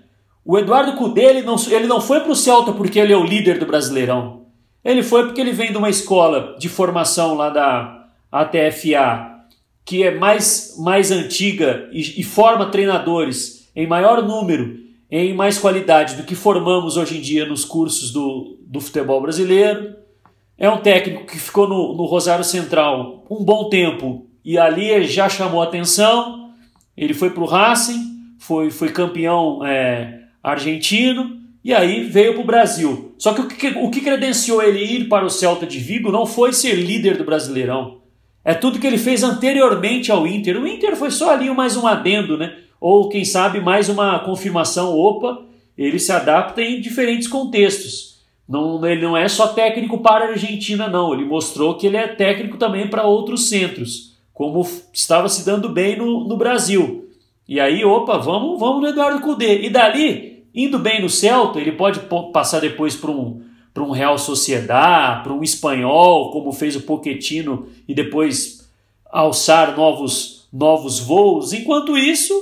O Eduardo Cudê ele não, ele não foi para o Celta porque ele é o líder do Brasileirão. Ele foi porque ele vem de uma escola de formação lá da ATFA, que é mais, mais antiga e, e forma treinadores em maior número, em mais qualidade do que formamos hoje em dia nos cursos do, do futebol brasileiro. É um técnico que ficou no, no Rosário Central um bom tempo e ali já chamou atenção. Ele foi para o Racing, foi, foi campeão é, argentino e aí veio para o Brasil. Só que o, que o que credenciou ele ir para o Celta de Vigo não foi ser líder do Brasileirão. É tudo que ele fez anteriormente ao Inter. O Inter foi só ali mais um adendo, né? Ou quem sabe mais uma confirmação. Opa, ele se adapta em diferentes contextos. Não, ele não é só técnico para a Argentina, não. Ele mostrou que ele é técnico também para outros centros, como estava se dando bem no, no Brasil. E aí, opa, vamos, vamos no Eduardo Cudê. E dali, Indo bem no Celta, ele pode passar depois para um, um Real Sociedad, para um espanhol, como fez o Pochettino, e depois alçar novos, novos voos. Enquanto isso,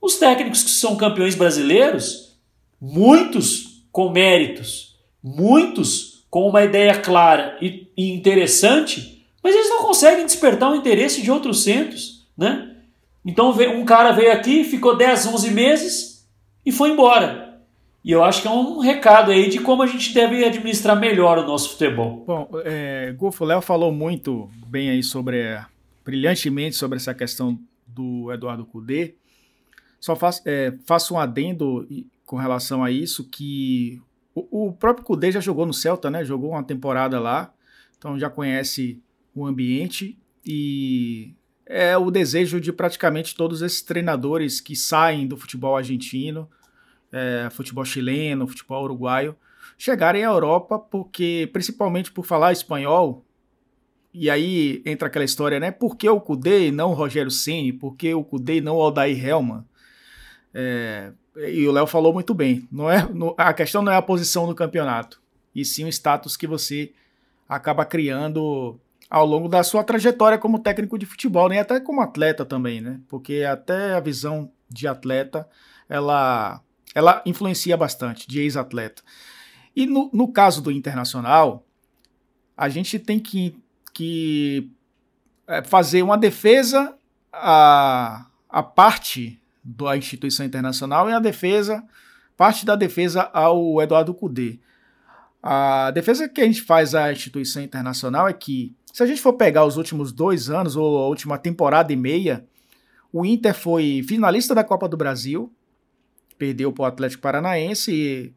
os técnicos que são campeões brasileiros, muitos com méritos, muitos com uma ideia clara e, e interessante, mas eles não conseguem despertar o interesse de outros centros, né? Então um cara veio aqui, ficou 10, 11 meses, e foi embora. E eu acho que é um recado aí de como a gente deve administrar melhor o nosso futebol. Bom, é, Golfo Léo falou muito bem aí sobre, brilhantemente sobre essa questão do Eduardo Cudê. Só faço, é, faço um adendo com relação a isso, que o, o próprio Cudê já jogou no Celta, né? Jogou uma temporada lá, então já conhece o ambiente e é o desejo de praticamente todos esses treinadores que saem do futebol argentino é, futebol chileno, futebol uruguaio, chegarem à Europa, porque principalmente por falar espanhol, e aí entra aquela história, né? Por que o Cudê e não o Rogério Ceni? Por que o Cudê e não o Aldair Helman? É, e o Léo falou muito bem. Não é, a questão não é a posição no campeonato, e sim o status que você acaba criando ao longo da sua trajetória como técnico de futebol, nem né? até como atleta também, né? Porque até a visão de atleta, ela ela influencia bastante, de ex-atleta. E no, no caso do internacional, a gente tem que, que é, fazer uma defesa a, a parte da instituição internacional e a defesa, parte da defesa ao Eduardo Cudê. A defesa que a gente faz à instituição internacional é que, se a gente for pegar os últimos dois anos, ou a última temporada e meia, o Inter foi finalista da Copa do Brasil, perdeu para o Atlético Paranaense e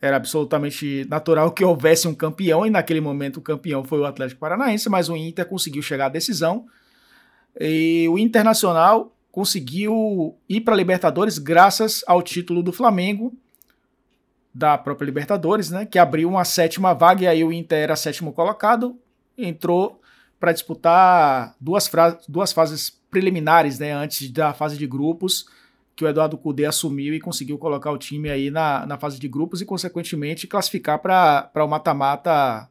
era absolutamente natural que houvesse um campeão, e naquele momento o campeão foi o Atlético Paranaense, mas o Inter conseguiu chegar à decisão. E o Internacional conseguiu ir para a Libertadores graças ao título do Flamengo, da própria Libertadores, né, que abriu uma sétima vaga, e aí o Inter era sétimo colocado, entrou para disputar duas, duas fases preliminares, né, antes da fase de grupos, que o Eduardo Cudê assumiu e conseguiu colocar o time aí na, na fase de grupos e, consequentemente, classificar para o mata-mata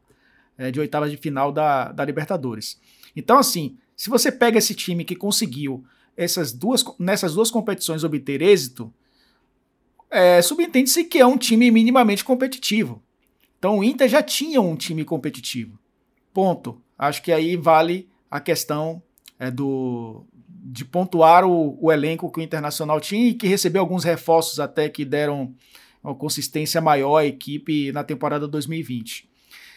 é, de oitavas de final da, da Libertadores. Então, assim, se você pega esse time que conseguiu essas duas, nessas duas competições obter êxito, é, subentende-se que é um time minimamente competitivo. Então o Inter já tinha um time competitivo. Ponto. Acho que aí vale a questão é, do, de pontuar o, o, elenco que o Internacional tinha e que recebeu alguns reforços até que deram uma consistência maior à equipe na temporada 2020.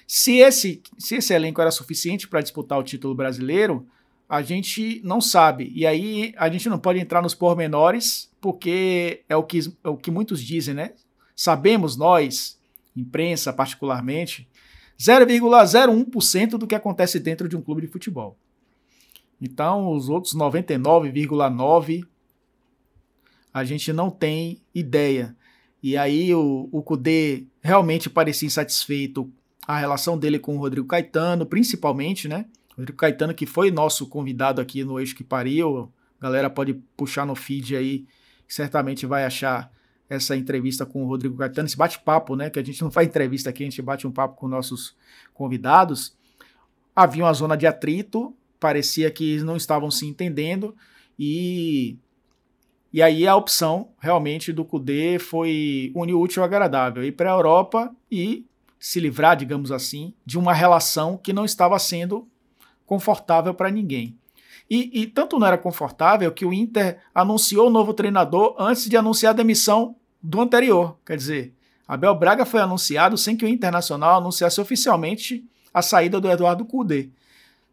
Se esse, se esse elenco era suficiente para disputar o título brasileiro, a gente não sabe. E aí a gente não pode entrar nos pormenores, porque é o que, é o que muitos dizem, né? Sabemos nós, imprensa particularmente, 0,01% do que acontece dentro de um clube de futebol. Então, os outros 99,9% a gente não tem ideia. E aí o, o Kudê realmente parecia insatisfeito a relação dele com o Rodrigo Caetano, principalmente, né? Rodrigo Caetano, que foi nosso convidado aqui no Eixo que Pariu. A galera pode puxar no feed aí, certamente vai achar essa entrevista com o Rodrigo Caetano, esse bate-papo, né? Que a gente não faz entrevista aqui, a gente bate um papo com nossos convidados. Havia uma zona de atrito, parecia que eles não estavam se entendendo e e aí a opção realmente do Cudê foi unir útil ao agradável, ir para a Europa e se livrar, digamos assim, de uma relação que não estava sendo confortável para ninguém. E, e, tanto não era confortável que o Inter anunciou o novo treinador antes de anunciar a demissão do anterior. Quer dizer, Abel Braga foi anunciado sem que o Internacional anunciasse oficialmente a saída do Eduardo Cudê.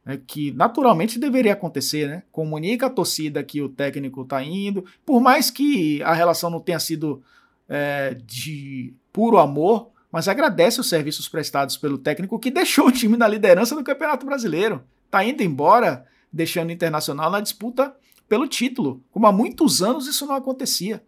Né, que naturalmente deveria acontecer, né? Comunica a torcida que o técnico está indo, por mais que a relação não tenha sido é, de puro amor, mas agradece os serviços prestados pelo técnico que deixou o time na liderança do Campeonato Brasileiro. Está indo embora, deixando o Internacional na disputa pelo título, como há muitos anos isso não acontecia.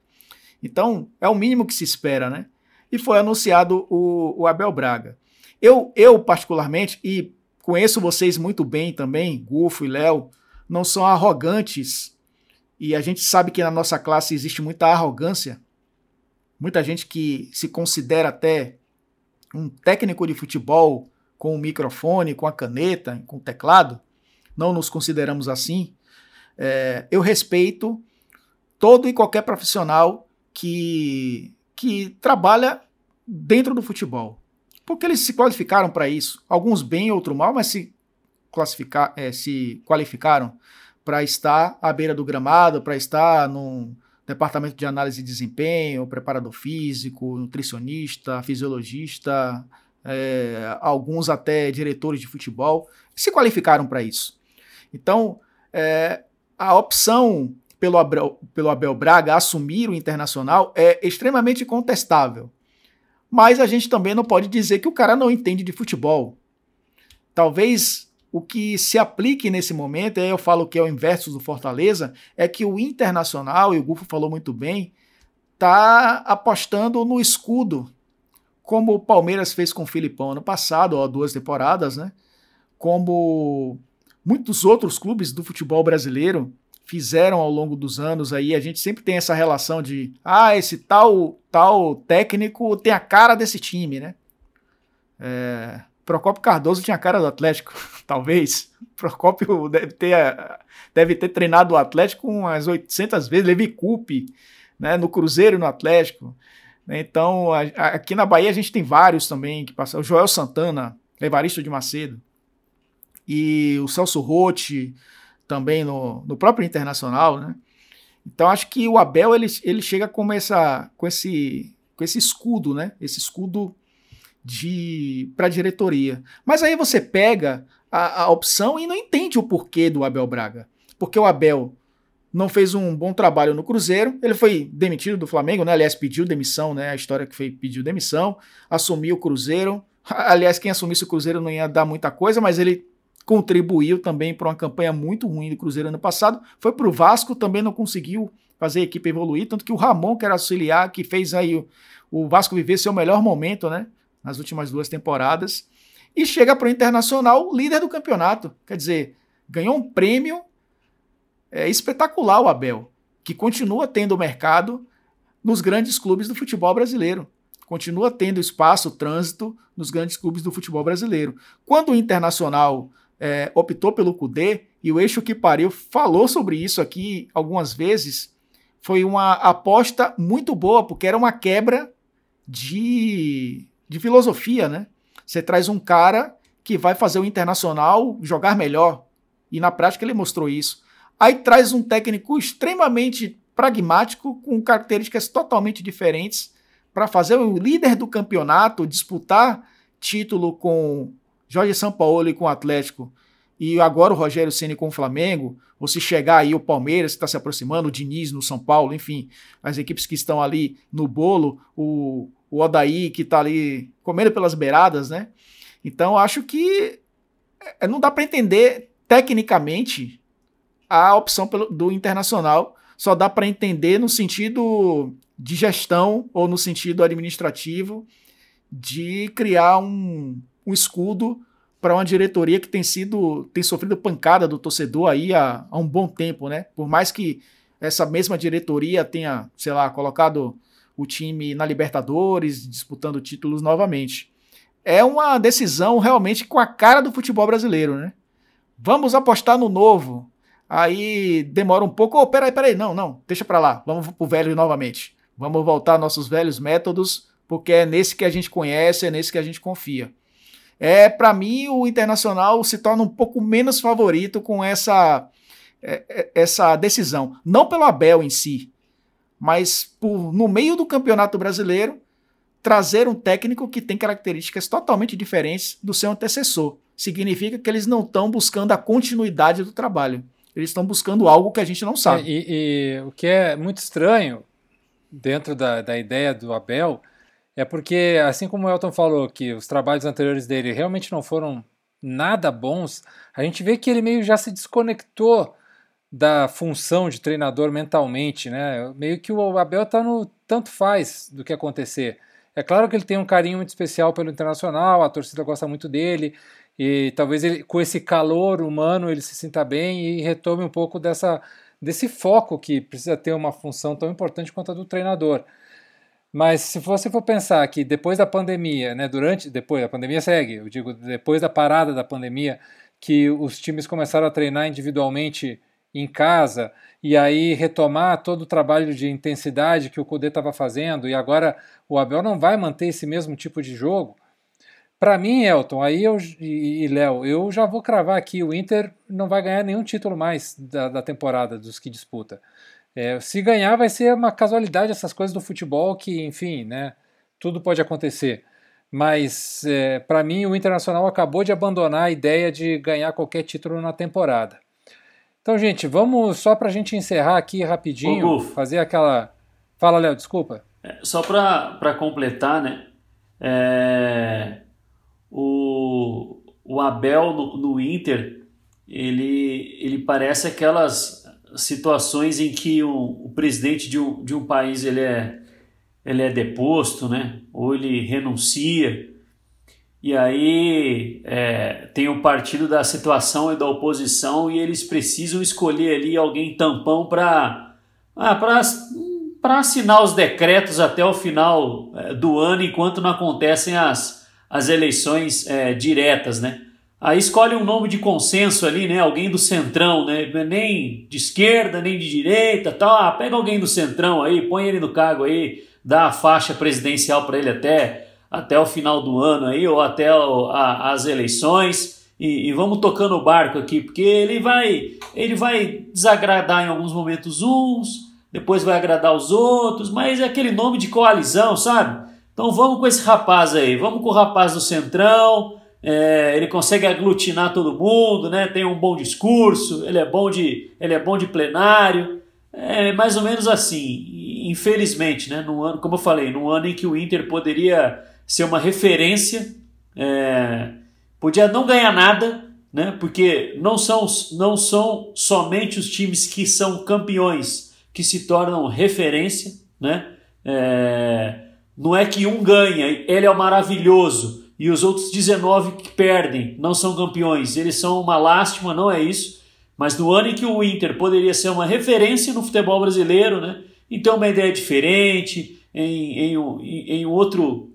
Então, é o mínimo que se espera, né? E foi anunciado o, o Abel Braga. Eu, eu, particularmente, e conheço vocês muito bem também, Gufo e Léo, não são arrogantes. E a gente sabe que na nossa classe existe muita arrogância. Muita gente que se considera até um técnico de futebol com o microfone, com a caneta, com o teclado, não nos consideramos assim. É, eu respeito todo e qualquer profissional que, que trabalha dentro do futebol. Porque eles se qualificaram para isso. Alguns bem, outros mal, mas se, classificar, é, se qualificaram para estar à beira do gramado, para estar num, departamento de análise de desempenho, preparador físico, nutricionista, fisiologista, é, alguns até diretores de futebol, se qualificaram para isso. Então, é, a opção pelo Abel, pelo Abel Braga assumir o Internacional é extremamente contestável. Mas a gente também não pode dizer que o cara não entende de futebol. Talvez o que se aplique nesse momento, eu falo que é o inverso do Fortaleza, é que o Internacional, e o Gufo falou muito bem, tá apostando no escudo, como o Palmeiras fez com o Filipão ano passado, ó, duas temporadas, né? Como muitos outros clubes do futebol brasileiro fizeram ao longo dos anos aí, a gente sempre tem essa relação de, ah, esse tal tal técnico tem a cara desse time, né? É, Procópio Cardoso tinha a cara do Atlético, talvez. Procópio deve ter, deve ter treinado o Atlético umas 800 vezes, Levi Coupe, né, no Cruzeiro e no Atlético. Então, a, a, aqui na Bahia a gente tem vários também que passaram. O Joel Santana, Evaristo de Macedo, e o Celso Rotti, também no, no próprio Internacional, né? Então, acho que o Abel ele, ele chega com, essa, com, esse, com esse escudo, né? Esse escudo de para a diretoria. Mas aí você pega a, a, opção e não entende o porquê do Abel Braga. Porque o Abel não fez um bom trabalho no Cruzeiro, ele foi demitido do Flamengo, né? Aliás, pediu demissão, né? A história que foi pediu demissão, assumiu o Cruzeiro. Aliás, quem assumisse o Cruzeiro não ia dar muita coisa, mas ele contribuiu também para uma campanha muito ruim do Cruzeiro ano passado. Foi para o Vasco, também não conseguiu fazer a equipe evoluir, tanto que o Ramon, que era auxiliar, que fez aí o, o Vasco viver seu melhor momento, né? nas últimas duas temporadas, e chega para o Internacional líder do campeonato. Quer dizer, ganhou um prêmio é, espetacular o Abel, que continua tendo mercado nos grandes clubes do futebol brasileiro. Continua tendo espaço, trânsito nos grandes clubes do futebol brasileiro. Quando o Internacional é, optou pelo Cudê, e o Eixo que Pariu falou sobre isso aqui algumas vezes, foi uma aposta muito boa, porque era uma quebra de de filosofia, né? Você traz um cara que vai fazer o Internacional jogar melhor. E na prática ele mostrou isso. Aí traz um técnico extremamente pragmático, com características totalmente diferentes, para fazer o líder do campeonato disputar título com Jorge Sampaoli com o Atlético e agora o Rogério Ceni com o Flamengo, ou se chegar aí o Palmeiras que está se aproximando, o Diniz no São Paulo, enfim, as equipes que estão ali no bolo, o, o Odaí que está ali comendo pelas beiradas, né? Então acho que é, não dá para entender tecnicamente a opção pelo, do Internacional, só dá para entender no sentido de gestão ou no sentido administrativo de criar um, um escudo para uma diretoria que tem sido tem sofrido pancada do torcedor aí há, há um bom tempo, né? Por mais que essa mesma diretoria tenha, sei lá, colocado o time na Libertadores, disputando títulos novamente. É uma decisão realmente com a cara do futebol brasileiro, né? Vamos apostar no novo. Aí demora um pouco. Oh, peraí, peraí, não, não, deixa para lá. Vamos pro velho novamente. Vamos voltar aos nossos velhos métodos, porque é nesse que a gente conhece, é nesse que a gente confia. É, para mim, o Internacional se torna um pouco menos favorito com essa, é, é, essa decisão. Não pelo Abel em si, mas por, no meio do Campeonato Brasileiro, trazer um técnico que tem características totalmente diferentes do seu antecessor. Significa que eles não estão buscando a continuidade do trabalho. Eles estão buscando algo que a gente não sabe. E, e, o que é muito estranho dentro da, da ideia do Abel é porque, assim como o Elton falou, que os trabalhos anteriores dele realmente não foram nada bons, a gente vê que ele meio já se desconectou da função de treinador mentalmente, né? Meio que o Abel tá no tanto faz do que acontecer. É claro que ele tem um carinho muito especial pelo Internacional, a torcida gosta muito dele, e talvez ele, com esse calor humano ele se sinta bem e retome um pouco dessa, desse foco que precisa ter uma função tão importante quanto a do treinador. Mas se você for pensar que depois da pandemia, né, durante, depois a pandemia segue, eu digo depois da parada da pandemia, que os times começaram a treinar individualmente em casa e aí retomar todo o trabalho de intensidade que o Cudê estava fazendo e agora o Abel não vai manter esse mesmo tipo de jogo. Para mim, Elton, aí eu e Léo, eu já vou cravar aqui, o Inter não vai ganhar nenhum título mais da, da temporada dos que disputa. É, se ganhar, vai ser uma casualidade essas coisas do futebol que, enfim, né, tudo pode acontecer. Mas, é, para mim, o Internacional acabou de abandonar a ideia de ganhar qualquer título na temporada. Então, gente, vamos só para a gente encerrar aqui rapidinho, Ô, fazer aquela. Fala, Léo, desculpa. É, só para completar, né? É, o, o Abel no, no Inter, ele, ele parece aquelas situações em que o, o presidente de um, de um país ele é, ele é deposto, né? ou ele renuncia, e aí é, tem o partido da situação e da oposição e eles precisam escolher ali alguém tampão para ah, assinar os decretos até o final é, do ano enquanto não acontecem as, as eleições é, diretas, né? Aí escolhe um nome de consenso ali, né? Alguém do centrão, né? Nem de esquerda, nem de direita, tal. Ah, pega alguém do centrão aí, põe ele no cargo aí, dá a faixa presidencial para ele até, até o final do ano aí, ou até o, a, as eleições. E, e, vamos tocando o barco aqui, porque ele vai, ele vai desagradar em alguns momentos uns, depois vai agradar os outros, mas é aquele nome de coalizão, sabe? Então vamos com esse rapaz aí, vamos com o rapaz do centrão é, ele consegue aglutinar todo mundo, né? tem um bom discurso, ele é bom de, ele é bom de plenário, é mais ou menos assim. Infelizmente, né? no ano, como eu falei, num ano em que o Inter poderia ser uma referência, é, podia não ganhar nada, né? porque não são, não são somente os times que são campeões que se tornam referência, né? É, não é que um ganha, ele é o maravilhoso e os outros 19 que perdem não são campeões. Eles são uma lástima, não é isso. Mas no ano em que o Inter poderia ser uma referência no futebol brasileiro, né? Então uma ideia diferente, em, em, em, em outro,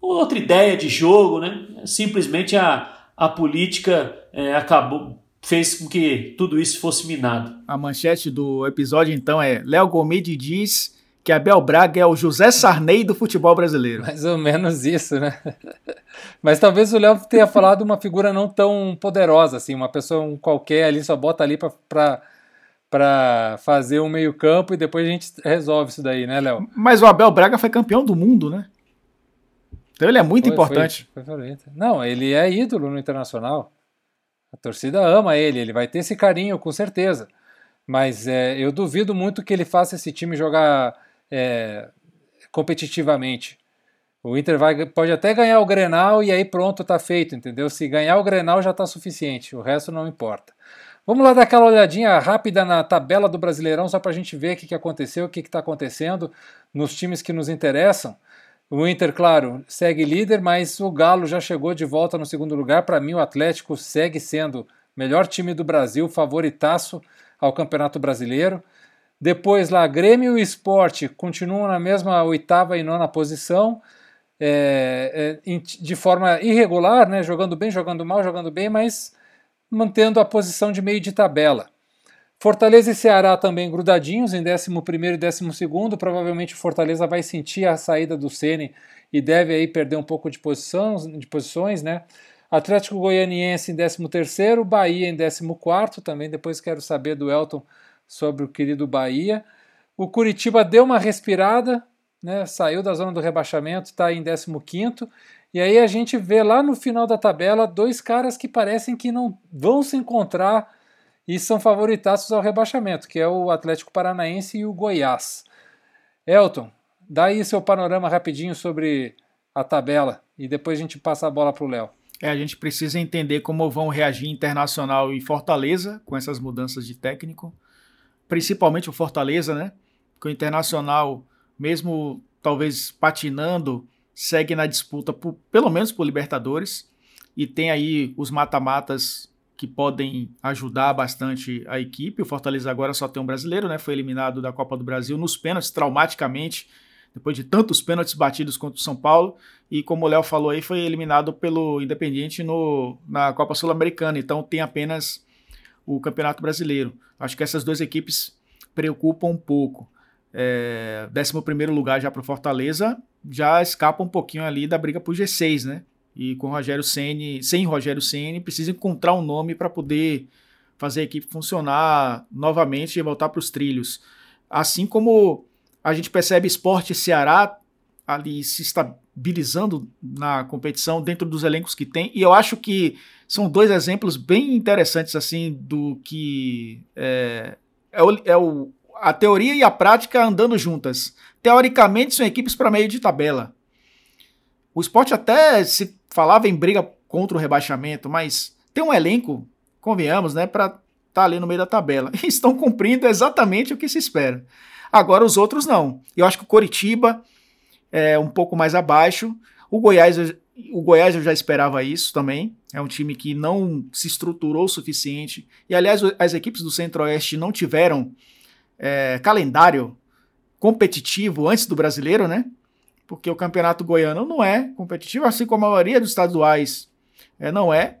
outra ideia de jogo, né? Simplesmente a, a política é, acabou fez com que tudo isso fosse minado. A manchete do episódio então é Léo Gomide diz que Abel Braga é o José Sarney do futebol brasileiro. Mais ou menos isso, né? Mas talvez o Léo tenha falado uma figura não tão poderosa, assim, uma pessoa um qualquer ali, só bota ali para fazer um meio campo e depois a gente resolve isso daí, né, Léo? Mas o Abel Braga foi campeão do mundo, né? Então ele é muito foi, importante. Foi, foi não, ele é ídolo no Internacional. A torcida ama ele, ele vai ter esse carinho com certeza. Mas é, eu duvido muito que ele faça esse time jogar é, competitivamente. O Inter vai, pode até ganhar o Grenal e aí pronto, tá feito, entendeu? Se ganhar o Grenal já tá suficiente, o resto não importa. Vamos lá dar aquela olhadinha rápida na tabela do Brasileirão, só para a gente ver o que, que aconteceu, o que está acontecendo nos times que nos interessam. O Inter, claro, segue líder, mas o Galo já chegou de volta no segundo lugar. Para mim, o Atlético segue sendo melhor time do Brasil, favoritaço ao Campeonato Brasileiro. Depois lá, Grêmio e Esporte continuam na mesma oitava e nona posição, é, é, de forma irregular, né, jogando bem, jogando mal, jogando bem, mas mantendo a posição de meio de tabela. Fortaleza e Ceará também grudadinhos em 11 e 12. Provavelmente o Fortaleza vai sentir a saída do Ceni e deve aí perder um pouco de, posição, de posições, né? Atlético Goianiense em 13º, Bahia em 14º, também depois quero saber do Elton sobre o querido Bahia. O Curitiba deu uma respirada, né, saiu da zona do rebaixamento, está em 15º, e aí a gente vê lá no final da tabela dois caras que parecem que não vão se encontrar e são favoritados ao rebaixamento, que é o Atlético Paranaense e o Goiás. Elton, dá aí seu panorama rapidinho sobre a tabela e depois a gente passa a bola para o Léo. É, a gente precisa entender como vão reagir Internacional e Fortaleza com essas mudanças de técnico. Principalmente o Fortaleza, né? Porque o Internacional, mesmo talvez patinando, segue na disputa, por, pelo menos por Libertadores. E tem aí os mata-matas que podem ajudar bastante a equipe. O Fortaleza agora só tem um brasileiro, né? Foi eliminado da Copa do Brasil nos pênaltis, traumaticamente depois de tantos pênaltis batidos contra o São Paulo. E como o Léo falou aí, foi eliminado pelo Independiente no, na Copa Sul-Americana. Então tem apenas o Campeonato Brasileiro. Acho que essas duas equipes preocupam um pouco. É, 11 lugar já para o Fortaleza já escapa um pouquinho ali da briga por G6, né? E com Rogério Ceni, sem Rogério Ceni, precisa encontrar um nome para poder fazer a equipe funcionar novamente e voltar para os trilhos. Assim como a gente percebe Esporte Ceará ali se estabilizando na competição dentro dos elencos que tem. E eu acho que são dois exemplos bem interessantes assim do que é, é, o, é o, a teoria e a prática andando juntas. Teoricamente são equipes para meio de tabela. O esporte até se falava em briga contra o rebaixamento, mas tem um elenco, convenhamos, né, para estar tá ali no meio da tabela. E estão cumprindo exatamente o que se espera. Agora os outros não. Eu acho que o Coritiba é um pouco mais abaixo. O Goiás, o Goiás eu já esperava isso também. É um time que não se estruturou o suficiente. E aliás, as equipes do Centro-Oeste não tiveram é, calendário competitivo antes do brasileiro, né? Porque o campeonato goiano não é competitivo, assim como a maioria dos estaduais é, não é.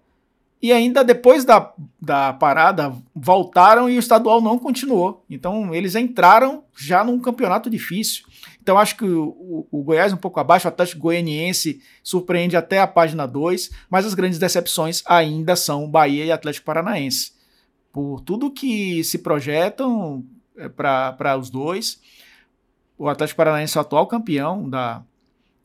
E ainda depois da, da parada, voltaram e o estadual não continuou. Então eles entraram já num campeonato difícil. Então acho que o, o, Goiás um pouco abaixo, o Atlético Goianiense surpreende até a página 2, mas as grandes decepções ainda são Bahia e Atlético Paranaense. Por tudo que se projetam é, para os dois, o Atlético Paranaense é o atual campeão da,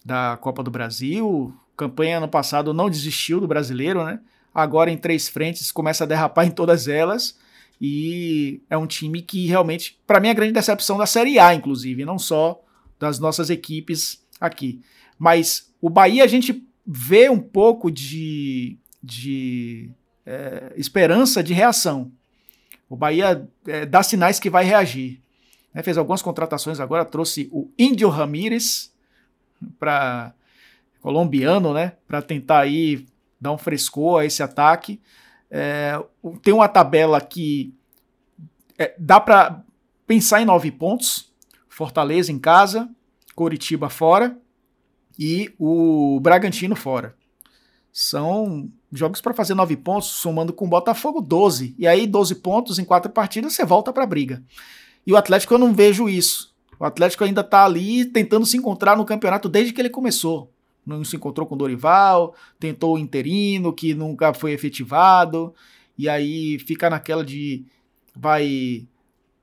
da Copa do Brasil, campanha ano passado não desistiu do brasileiro, né? agora em três frentes, começa a derrapar em todas elas. E é um time que realmente, para mim, é a grande decepção da Série A, inclusive, não só das nossas equipes aqui. Mas o Bahia a gente vê um pouco de, de é, esperança de reação. O Bahia é, dá sinais que vai reagir. Né, fez algumas contratações agora, trouxe o Índio Ramírez para colombiano, né, para tentar aí dá um frescor a esse ataque. É, tem uma tabela que é, dá para pensar em nove pontos: Fortaleza em casa, Coritiba fora e o Bragantino fora. São jogos para fazer nove pontos, somando com o Botafogo 12. E aí, 12 pontos em quatro partidas, você volta para a briga. E o Atlético eu não vejo isso. O Atlético ainda está ali tentando se encontrar no campeonato desde que ele começou não se encontrou com Dorival, tentou o interino, que nunca foi efetivado, e aí fica naquela de vai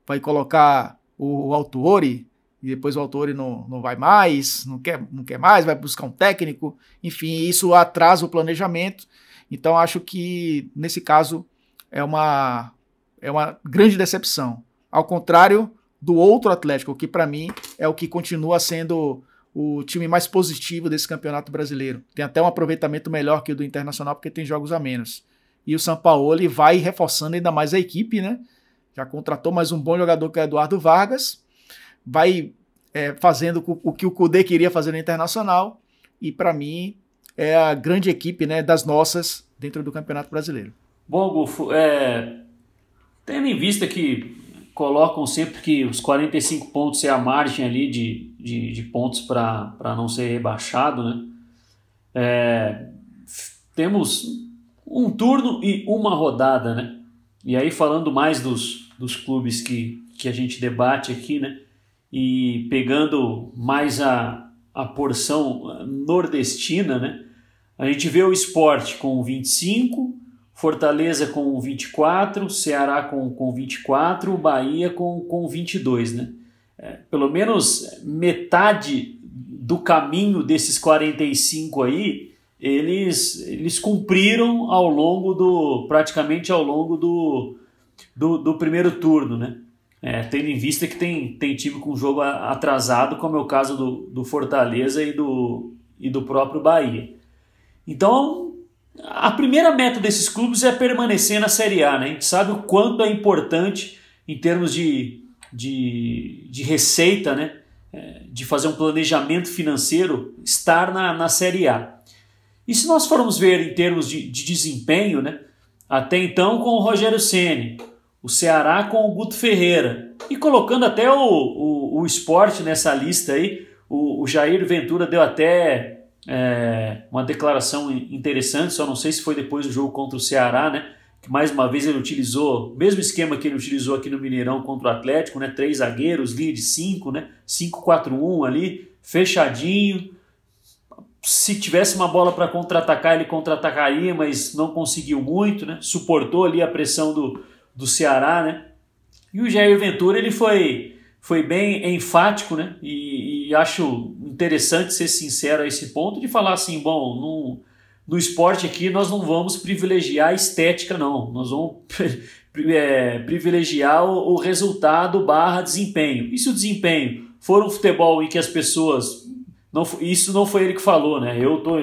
vai colocar o, o Autori, e depois o Autori não, não vai mais, não quer, não quer mais, vai buscar um técnico, enfim, isso atrasa o planejamento. Então acho que nesse caso é uma é uma grande decepção. Ao contrário do outro Atlético, que para mim é o que continua sendo o time mais positivo desse campeonato brasileiro. Tem até um aproveitamento melhor que o do Internacional, porque tem jogos a menos. E o São Paulo vai reforçando ainda mais a equipe, né? Já contratou mais um bom jogador que é Eduardo Vargas. Vai é, fazendo o que o Cudê queria fazer no Internacional. E para mim é a grande equipe né, das nossas dentro do Campeonato Brasileiro. Bom, Gufo, é, tendo em vista que colocam sempre que os 45 pontos é a margem ali de, de, de pontos para não ser rebaixado, né? É, temos um turno e uma rodada, né? E aí falando mais dos, dos clubes que, que a gente debate aqui, né? E pegando mais a, a porção nordestina, né? A gente vê o esporte com 25, Fortaleza com 24, Ceará com, com 24, Bahia com, com 22, né? É, pelo menos metade do caminho desses 45 aí, eles, eles cumpriram ao longo do, praticamente ao longo do, do, do primeiro turno, né? É, tendo em vista que tem, tem time com jogo atrasado, como é o caso do, do Fortaleza e do, e do próprio Bahia. Então, a primeira meta desses clubes é permanecer na Série A. Né? A gente sabe o quanto é importante em termos de, de, de receita, né? É, de fazer um planejamento financeiro, estar na, na Série A. E se nós formos ver em termos de, de desempenho, né? até então com o Rogério Ceni, o Ceará com o Guto Ferreira, e colocando até o, o, o esporte nessa lista aí, o, o Jair Ventura deu até é, uma declaração interessante, só não sei se foi depois do jogo contra o Ceará, né? Que mais uma vez ele utilizou o mesmo esquema que ele utilizou aqui no Mineirão contra o Atlético, né? Três zagueiros, linha de cinco, né? 5-4-1 ali, fechadinho. Se tivesse uma bola para contra-atacar, ele contra-atacaria, mas não conseguiu muito, né? Suportou ali a pressão do, do Ceará, né? E o Jair Ventura ele foi, foi bem enfático, né? E, e acho interessante ser sincero a esse ponto de falar assim, bom, no, no esporte aqui nós não vamos privilegiar a estética, não. Nós vamos é, privilegiar o, o, resultado barra desempenho. E se o desempenho for um futebol em que as pessoas. Não, isso não foi ele que falou, né? Eu estou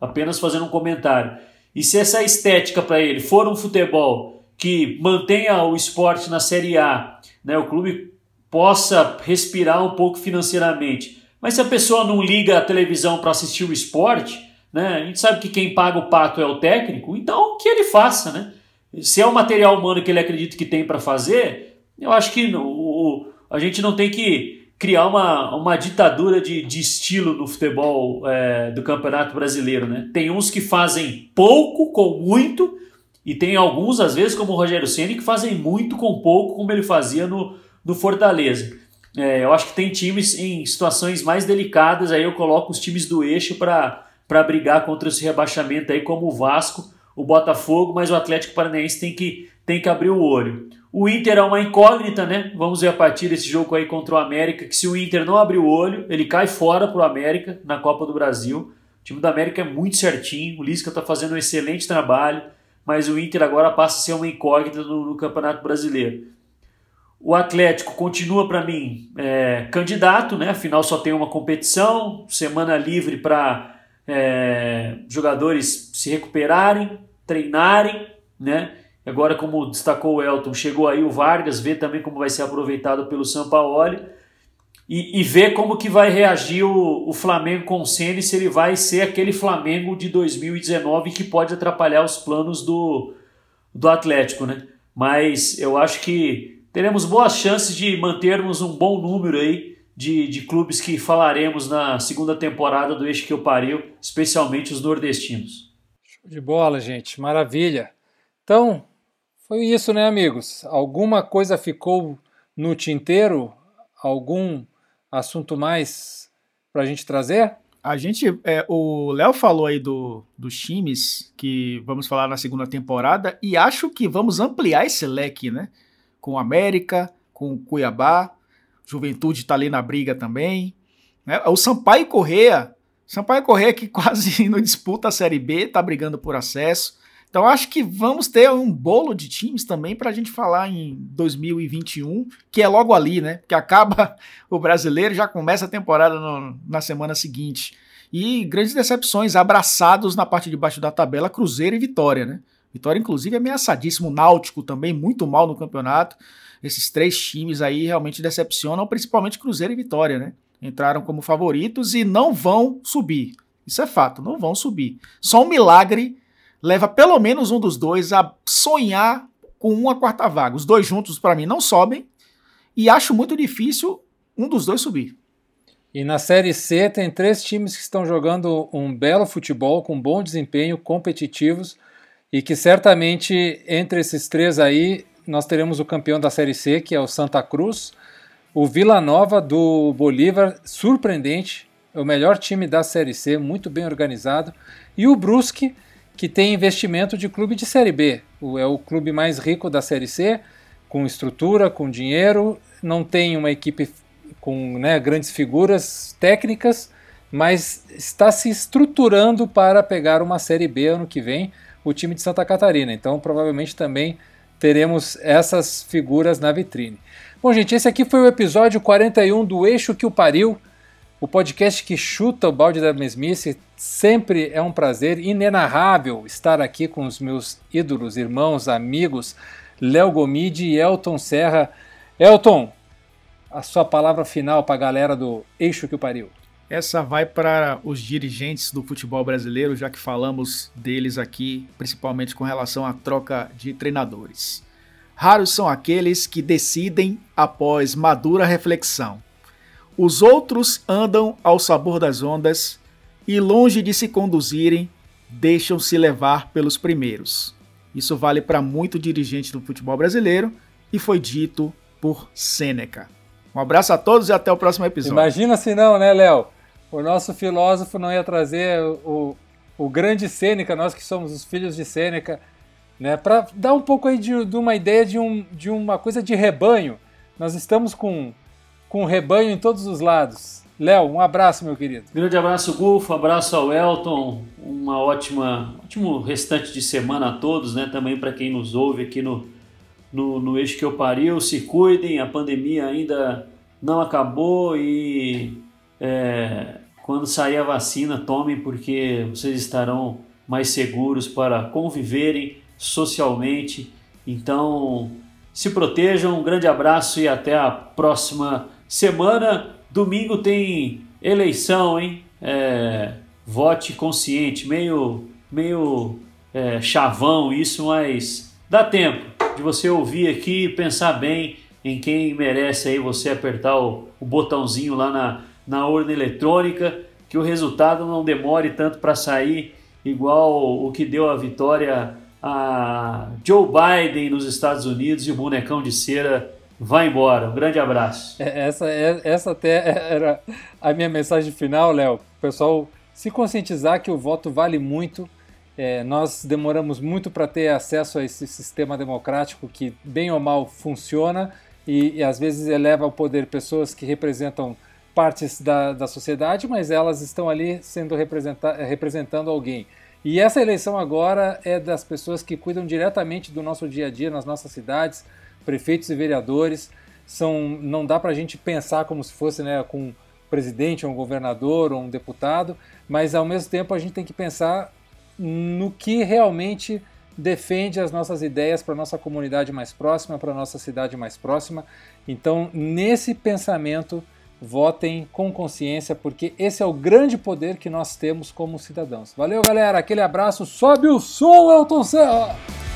apenas fazendo um comentário. E se essa estética para ele for um futebol que mantenha o esporte na Série A, né, o clube possa respirar um pouco financeiramente. Mas se a pessoa não liga a televisão para assistir o esporte, né, a gente sabe que quem paga o pato é o técnico, então que ele faça, né? Se é o material humano que ele acredita que tem para fazer, eu acho que o, a gente não tem que criar uma, uma ditadura de, de estilo no futebol é, do Campeonato Brasileiro, né? Tem uns que fazem pouco com muito e tem alguns, às vezes, como o Rogério Ceni, que fazem muito com pouco, como ele fazia no, no Fortaleza. É, eu acho que tem times em situações mais delicadas, aí eu coloco os times do eixo para brigar contra esse rebaixamento aí, como o Vasco, o Botafogo, mas o Atlético Paranaense tem que, tem que abrir o olho. O Inter é uma incógnita, né? Vamos ver a partir desse jogo aí contra o América, que se o Inter não abrir o olho, ele cai fora pro América na Copa do Brasil. O time do América é muito certinho, o Lisca está fazendo um excelente trabalho, mas o Inter agora passa a ser uma incógnita no, no Campeonato Brasileiro. O Atlético continua para mim é, candidato, né? Afinal só tem uma competição, semana livre para é, jogadores se recuperarem, treinarem, né? Agora, como destacou o Elton, chegou aí o Vargas, vê também como vai ser aproveitado pelo Sampaoli e, e ver como que vai reagir o, o Flamengo com o Ceni, se ele vai ser aquele Flamengo de 2019 que pode atrapalhar os planos do, do Atlético, né? Mas eu acho que teremos boas chances de mantermos um bom número aí de, de clubes que falaremos na segunda temporada do Eixo que eu pariu, especialmente os nordestinos. Show de bola, gente, maravilha. Então, foi isso, né, amigos? Alguma coisa ficou no tinteiro? Algum assunto mais para a gente trazer? A gente, é, o Léo falou aí do, dos times que vamos falar na segunda temporada e acho que vamos ampliar esse leque, né? com América, com Cuiabá, Juventude está ali na briga também. Né? O Sampaio Correia, Sampaio Correia que quase não disputa a Série B, está brigando por acesso. Então acho que vamos ter um bolo de times também para a gente falar em 2021, que é logo ali, né? Que acaba o brasileiro, já começa a temporada no, na semana seguinte. E grandes decepções, abraçados na parte de baixo da tabela, Cruzeiro e Vitória, né? Vitória, inclusive, ameaçadíssimo. O Náutico também, muito mal no campeonato. Esses três times aí realmente decepcionam, principalmente Cruzeiro e Vitória, né? Entraram como favoritos e não vão subir. Isso é fato, não vão subir. Só um milagre leva pelo menos um dos dois a sonhar com uma quarta vaga. Os dois juntos, para mim, não sobem. E acho muito difícil um dos dois subir. E na Série C tem três times que estão jogando um belo futebol, com bom desempenho, competitivos, e que certamente entre esses três aí nós teremos o campeão da Série C, que é o Santa Cruz, o Vila Nova do Bolívar, surpreendente, é o melhor time da Série C, muito bem organizado, e o Brusque, que tem investimento de clube de Série B, é o clube mais rico da Série C, com estrutura, com dinheiro, não tem uma equipe com né, grandes figuras técnicas, mas está se estruturando para pegar uma Série B ano que vem, o time de Santa Catarina. Então, provavelmente também teremos essas figuras na vitrine. Bom, gente, esse aqui foi o episódio 41 do Eixo que o Pariu, o podcast que chuta o balde da mesmice. Sempre é um prazer inenarrável estar aqui com os meus ídolos, irmãos, amigos, Léo Gomide e Elton Serra. Elton, a sua palavra final para a galera do Eixo que o Pariu. Essa vai para os dirigentes do futebol brasileiro, já que falamos deles aqui, principalmente com relação à troca de treinadores. Raros são aqueles que decidem após madura reflexão. Os outros andam ao sabor das ondas e, longe de se conduzirem, deixam-se levar pelos primeiros. Isso vale para muito dirigente do futebol brasileiro e foi dito por Sêneca. Um abraço a todos e até o próximo episódio. Imagina se não, né, Léo? O nosso filósofo não ia trazer o, o grande Sêneca, nós que somos os filhos de Sêneca, né, para dar um pouco aí de, de, uma ideia de, um, de uma coisa de rebanho. Nós estamos com, com rebanho em todos os lados. Léo, um abraço, meu querido. Grande abraço, Gufo, abraço ao Elton, uma ótima, ótimo restante de semana a todos, né? Também para quem nos ouve aqui no no, no eixo que eu pariu, se cuidem, a pandemia ainda não acabou e é, quando sair a vacina, tomem porque vocês estarão mais seguros para conviverem socialmente. Então, se protejam, um grande abraço e até a próxima semana. Domingo tem eleição, hein? É, vote consciente, meio, meio é, chavão isso, mas dá tempo de você ouvir aqui e pensar bem em quem merece aí você apertar o, o botãozinho lá na, na urna eletrônica, que o resultado não demore tanto para sair, igual o que deu a vitória a Joe Biden nos Estados Unidos e o bonecão de cera vai embora. Um grande abraço. É, essa, é, essa até era a minha mensagem final, Léo. Pessoal se conscientizar que o voto vale muito é, nós demoramos muito para ter acesso a esse sistema democrático que, bem ou mal, funciona e, e às vezes eleva ao poder pessoas que representam partes da, da sociedade, mas elas estão ali sendo representando alguém. E essa eleição agora é das pessoas que cuidam diretamente do nosso dia a dia nas nossas cidades, prefeitos e vereadores. São, não dá para a gente pensar como se fosse né, com um presidente, ou um governador ou um deputado, mas ao mesmo tempo a gente tem que pensar no que realmente defende as nossas ideias para nossa comunidade mais próxima, para nossa cidade mais próxima. Então, nesse pensamento, votem com consciência, porque esse é o grande poder que nós temos como cidadãos. Valeu, galera. Aquele abraço. Sobe o som, Elton Serra!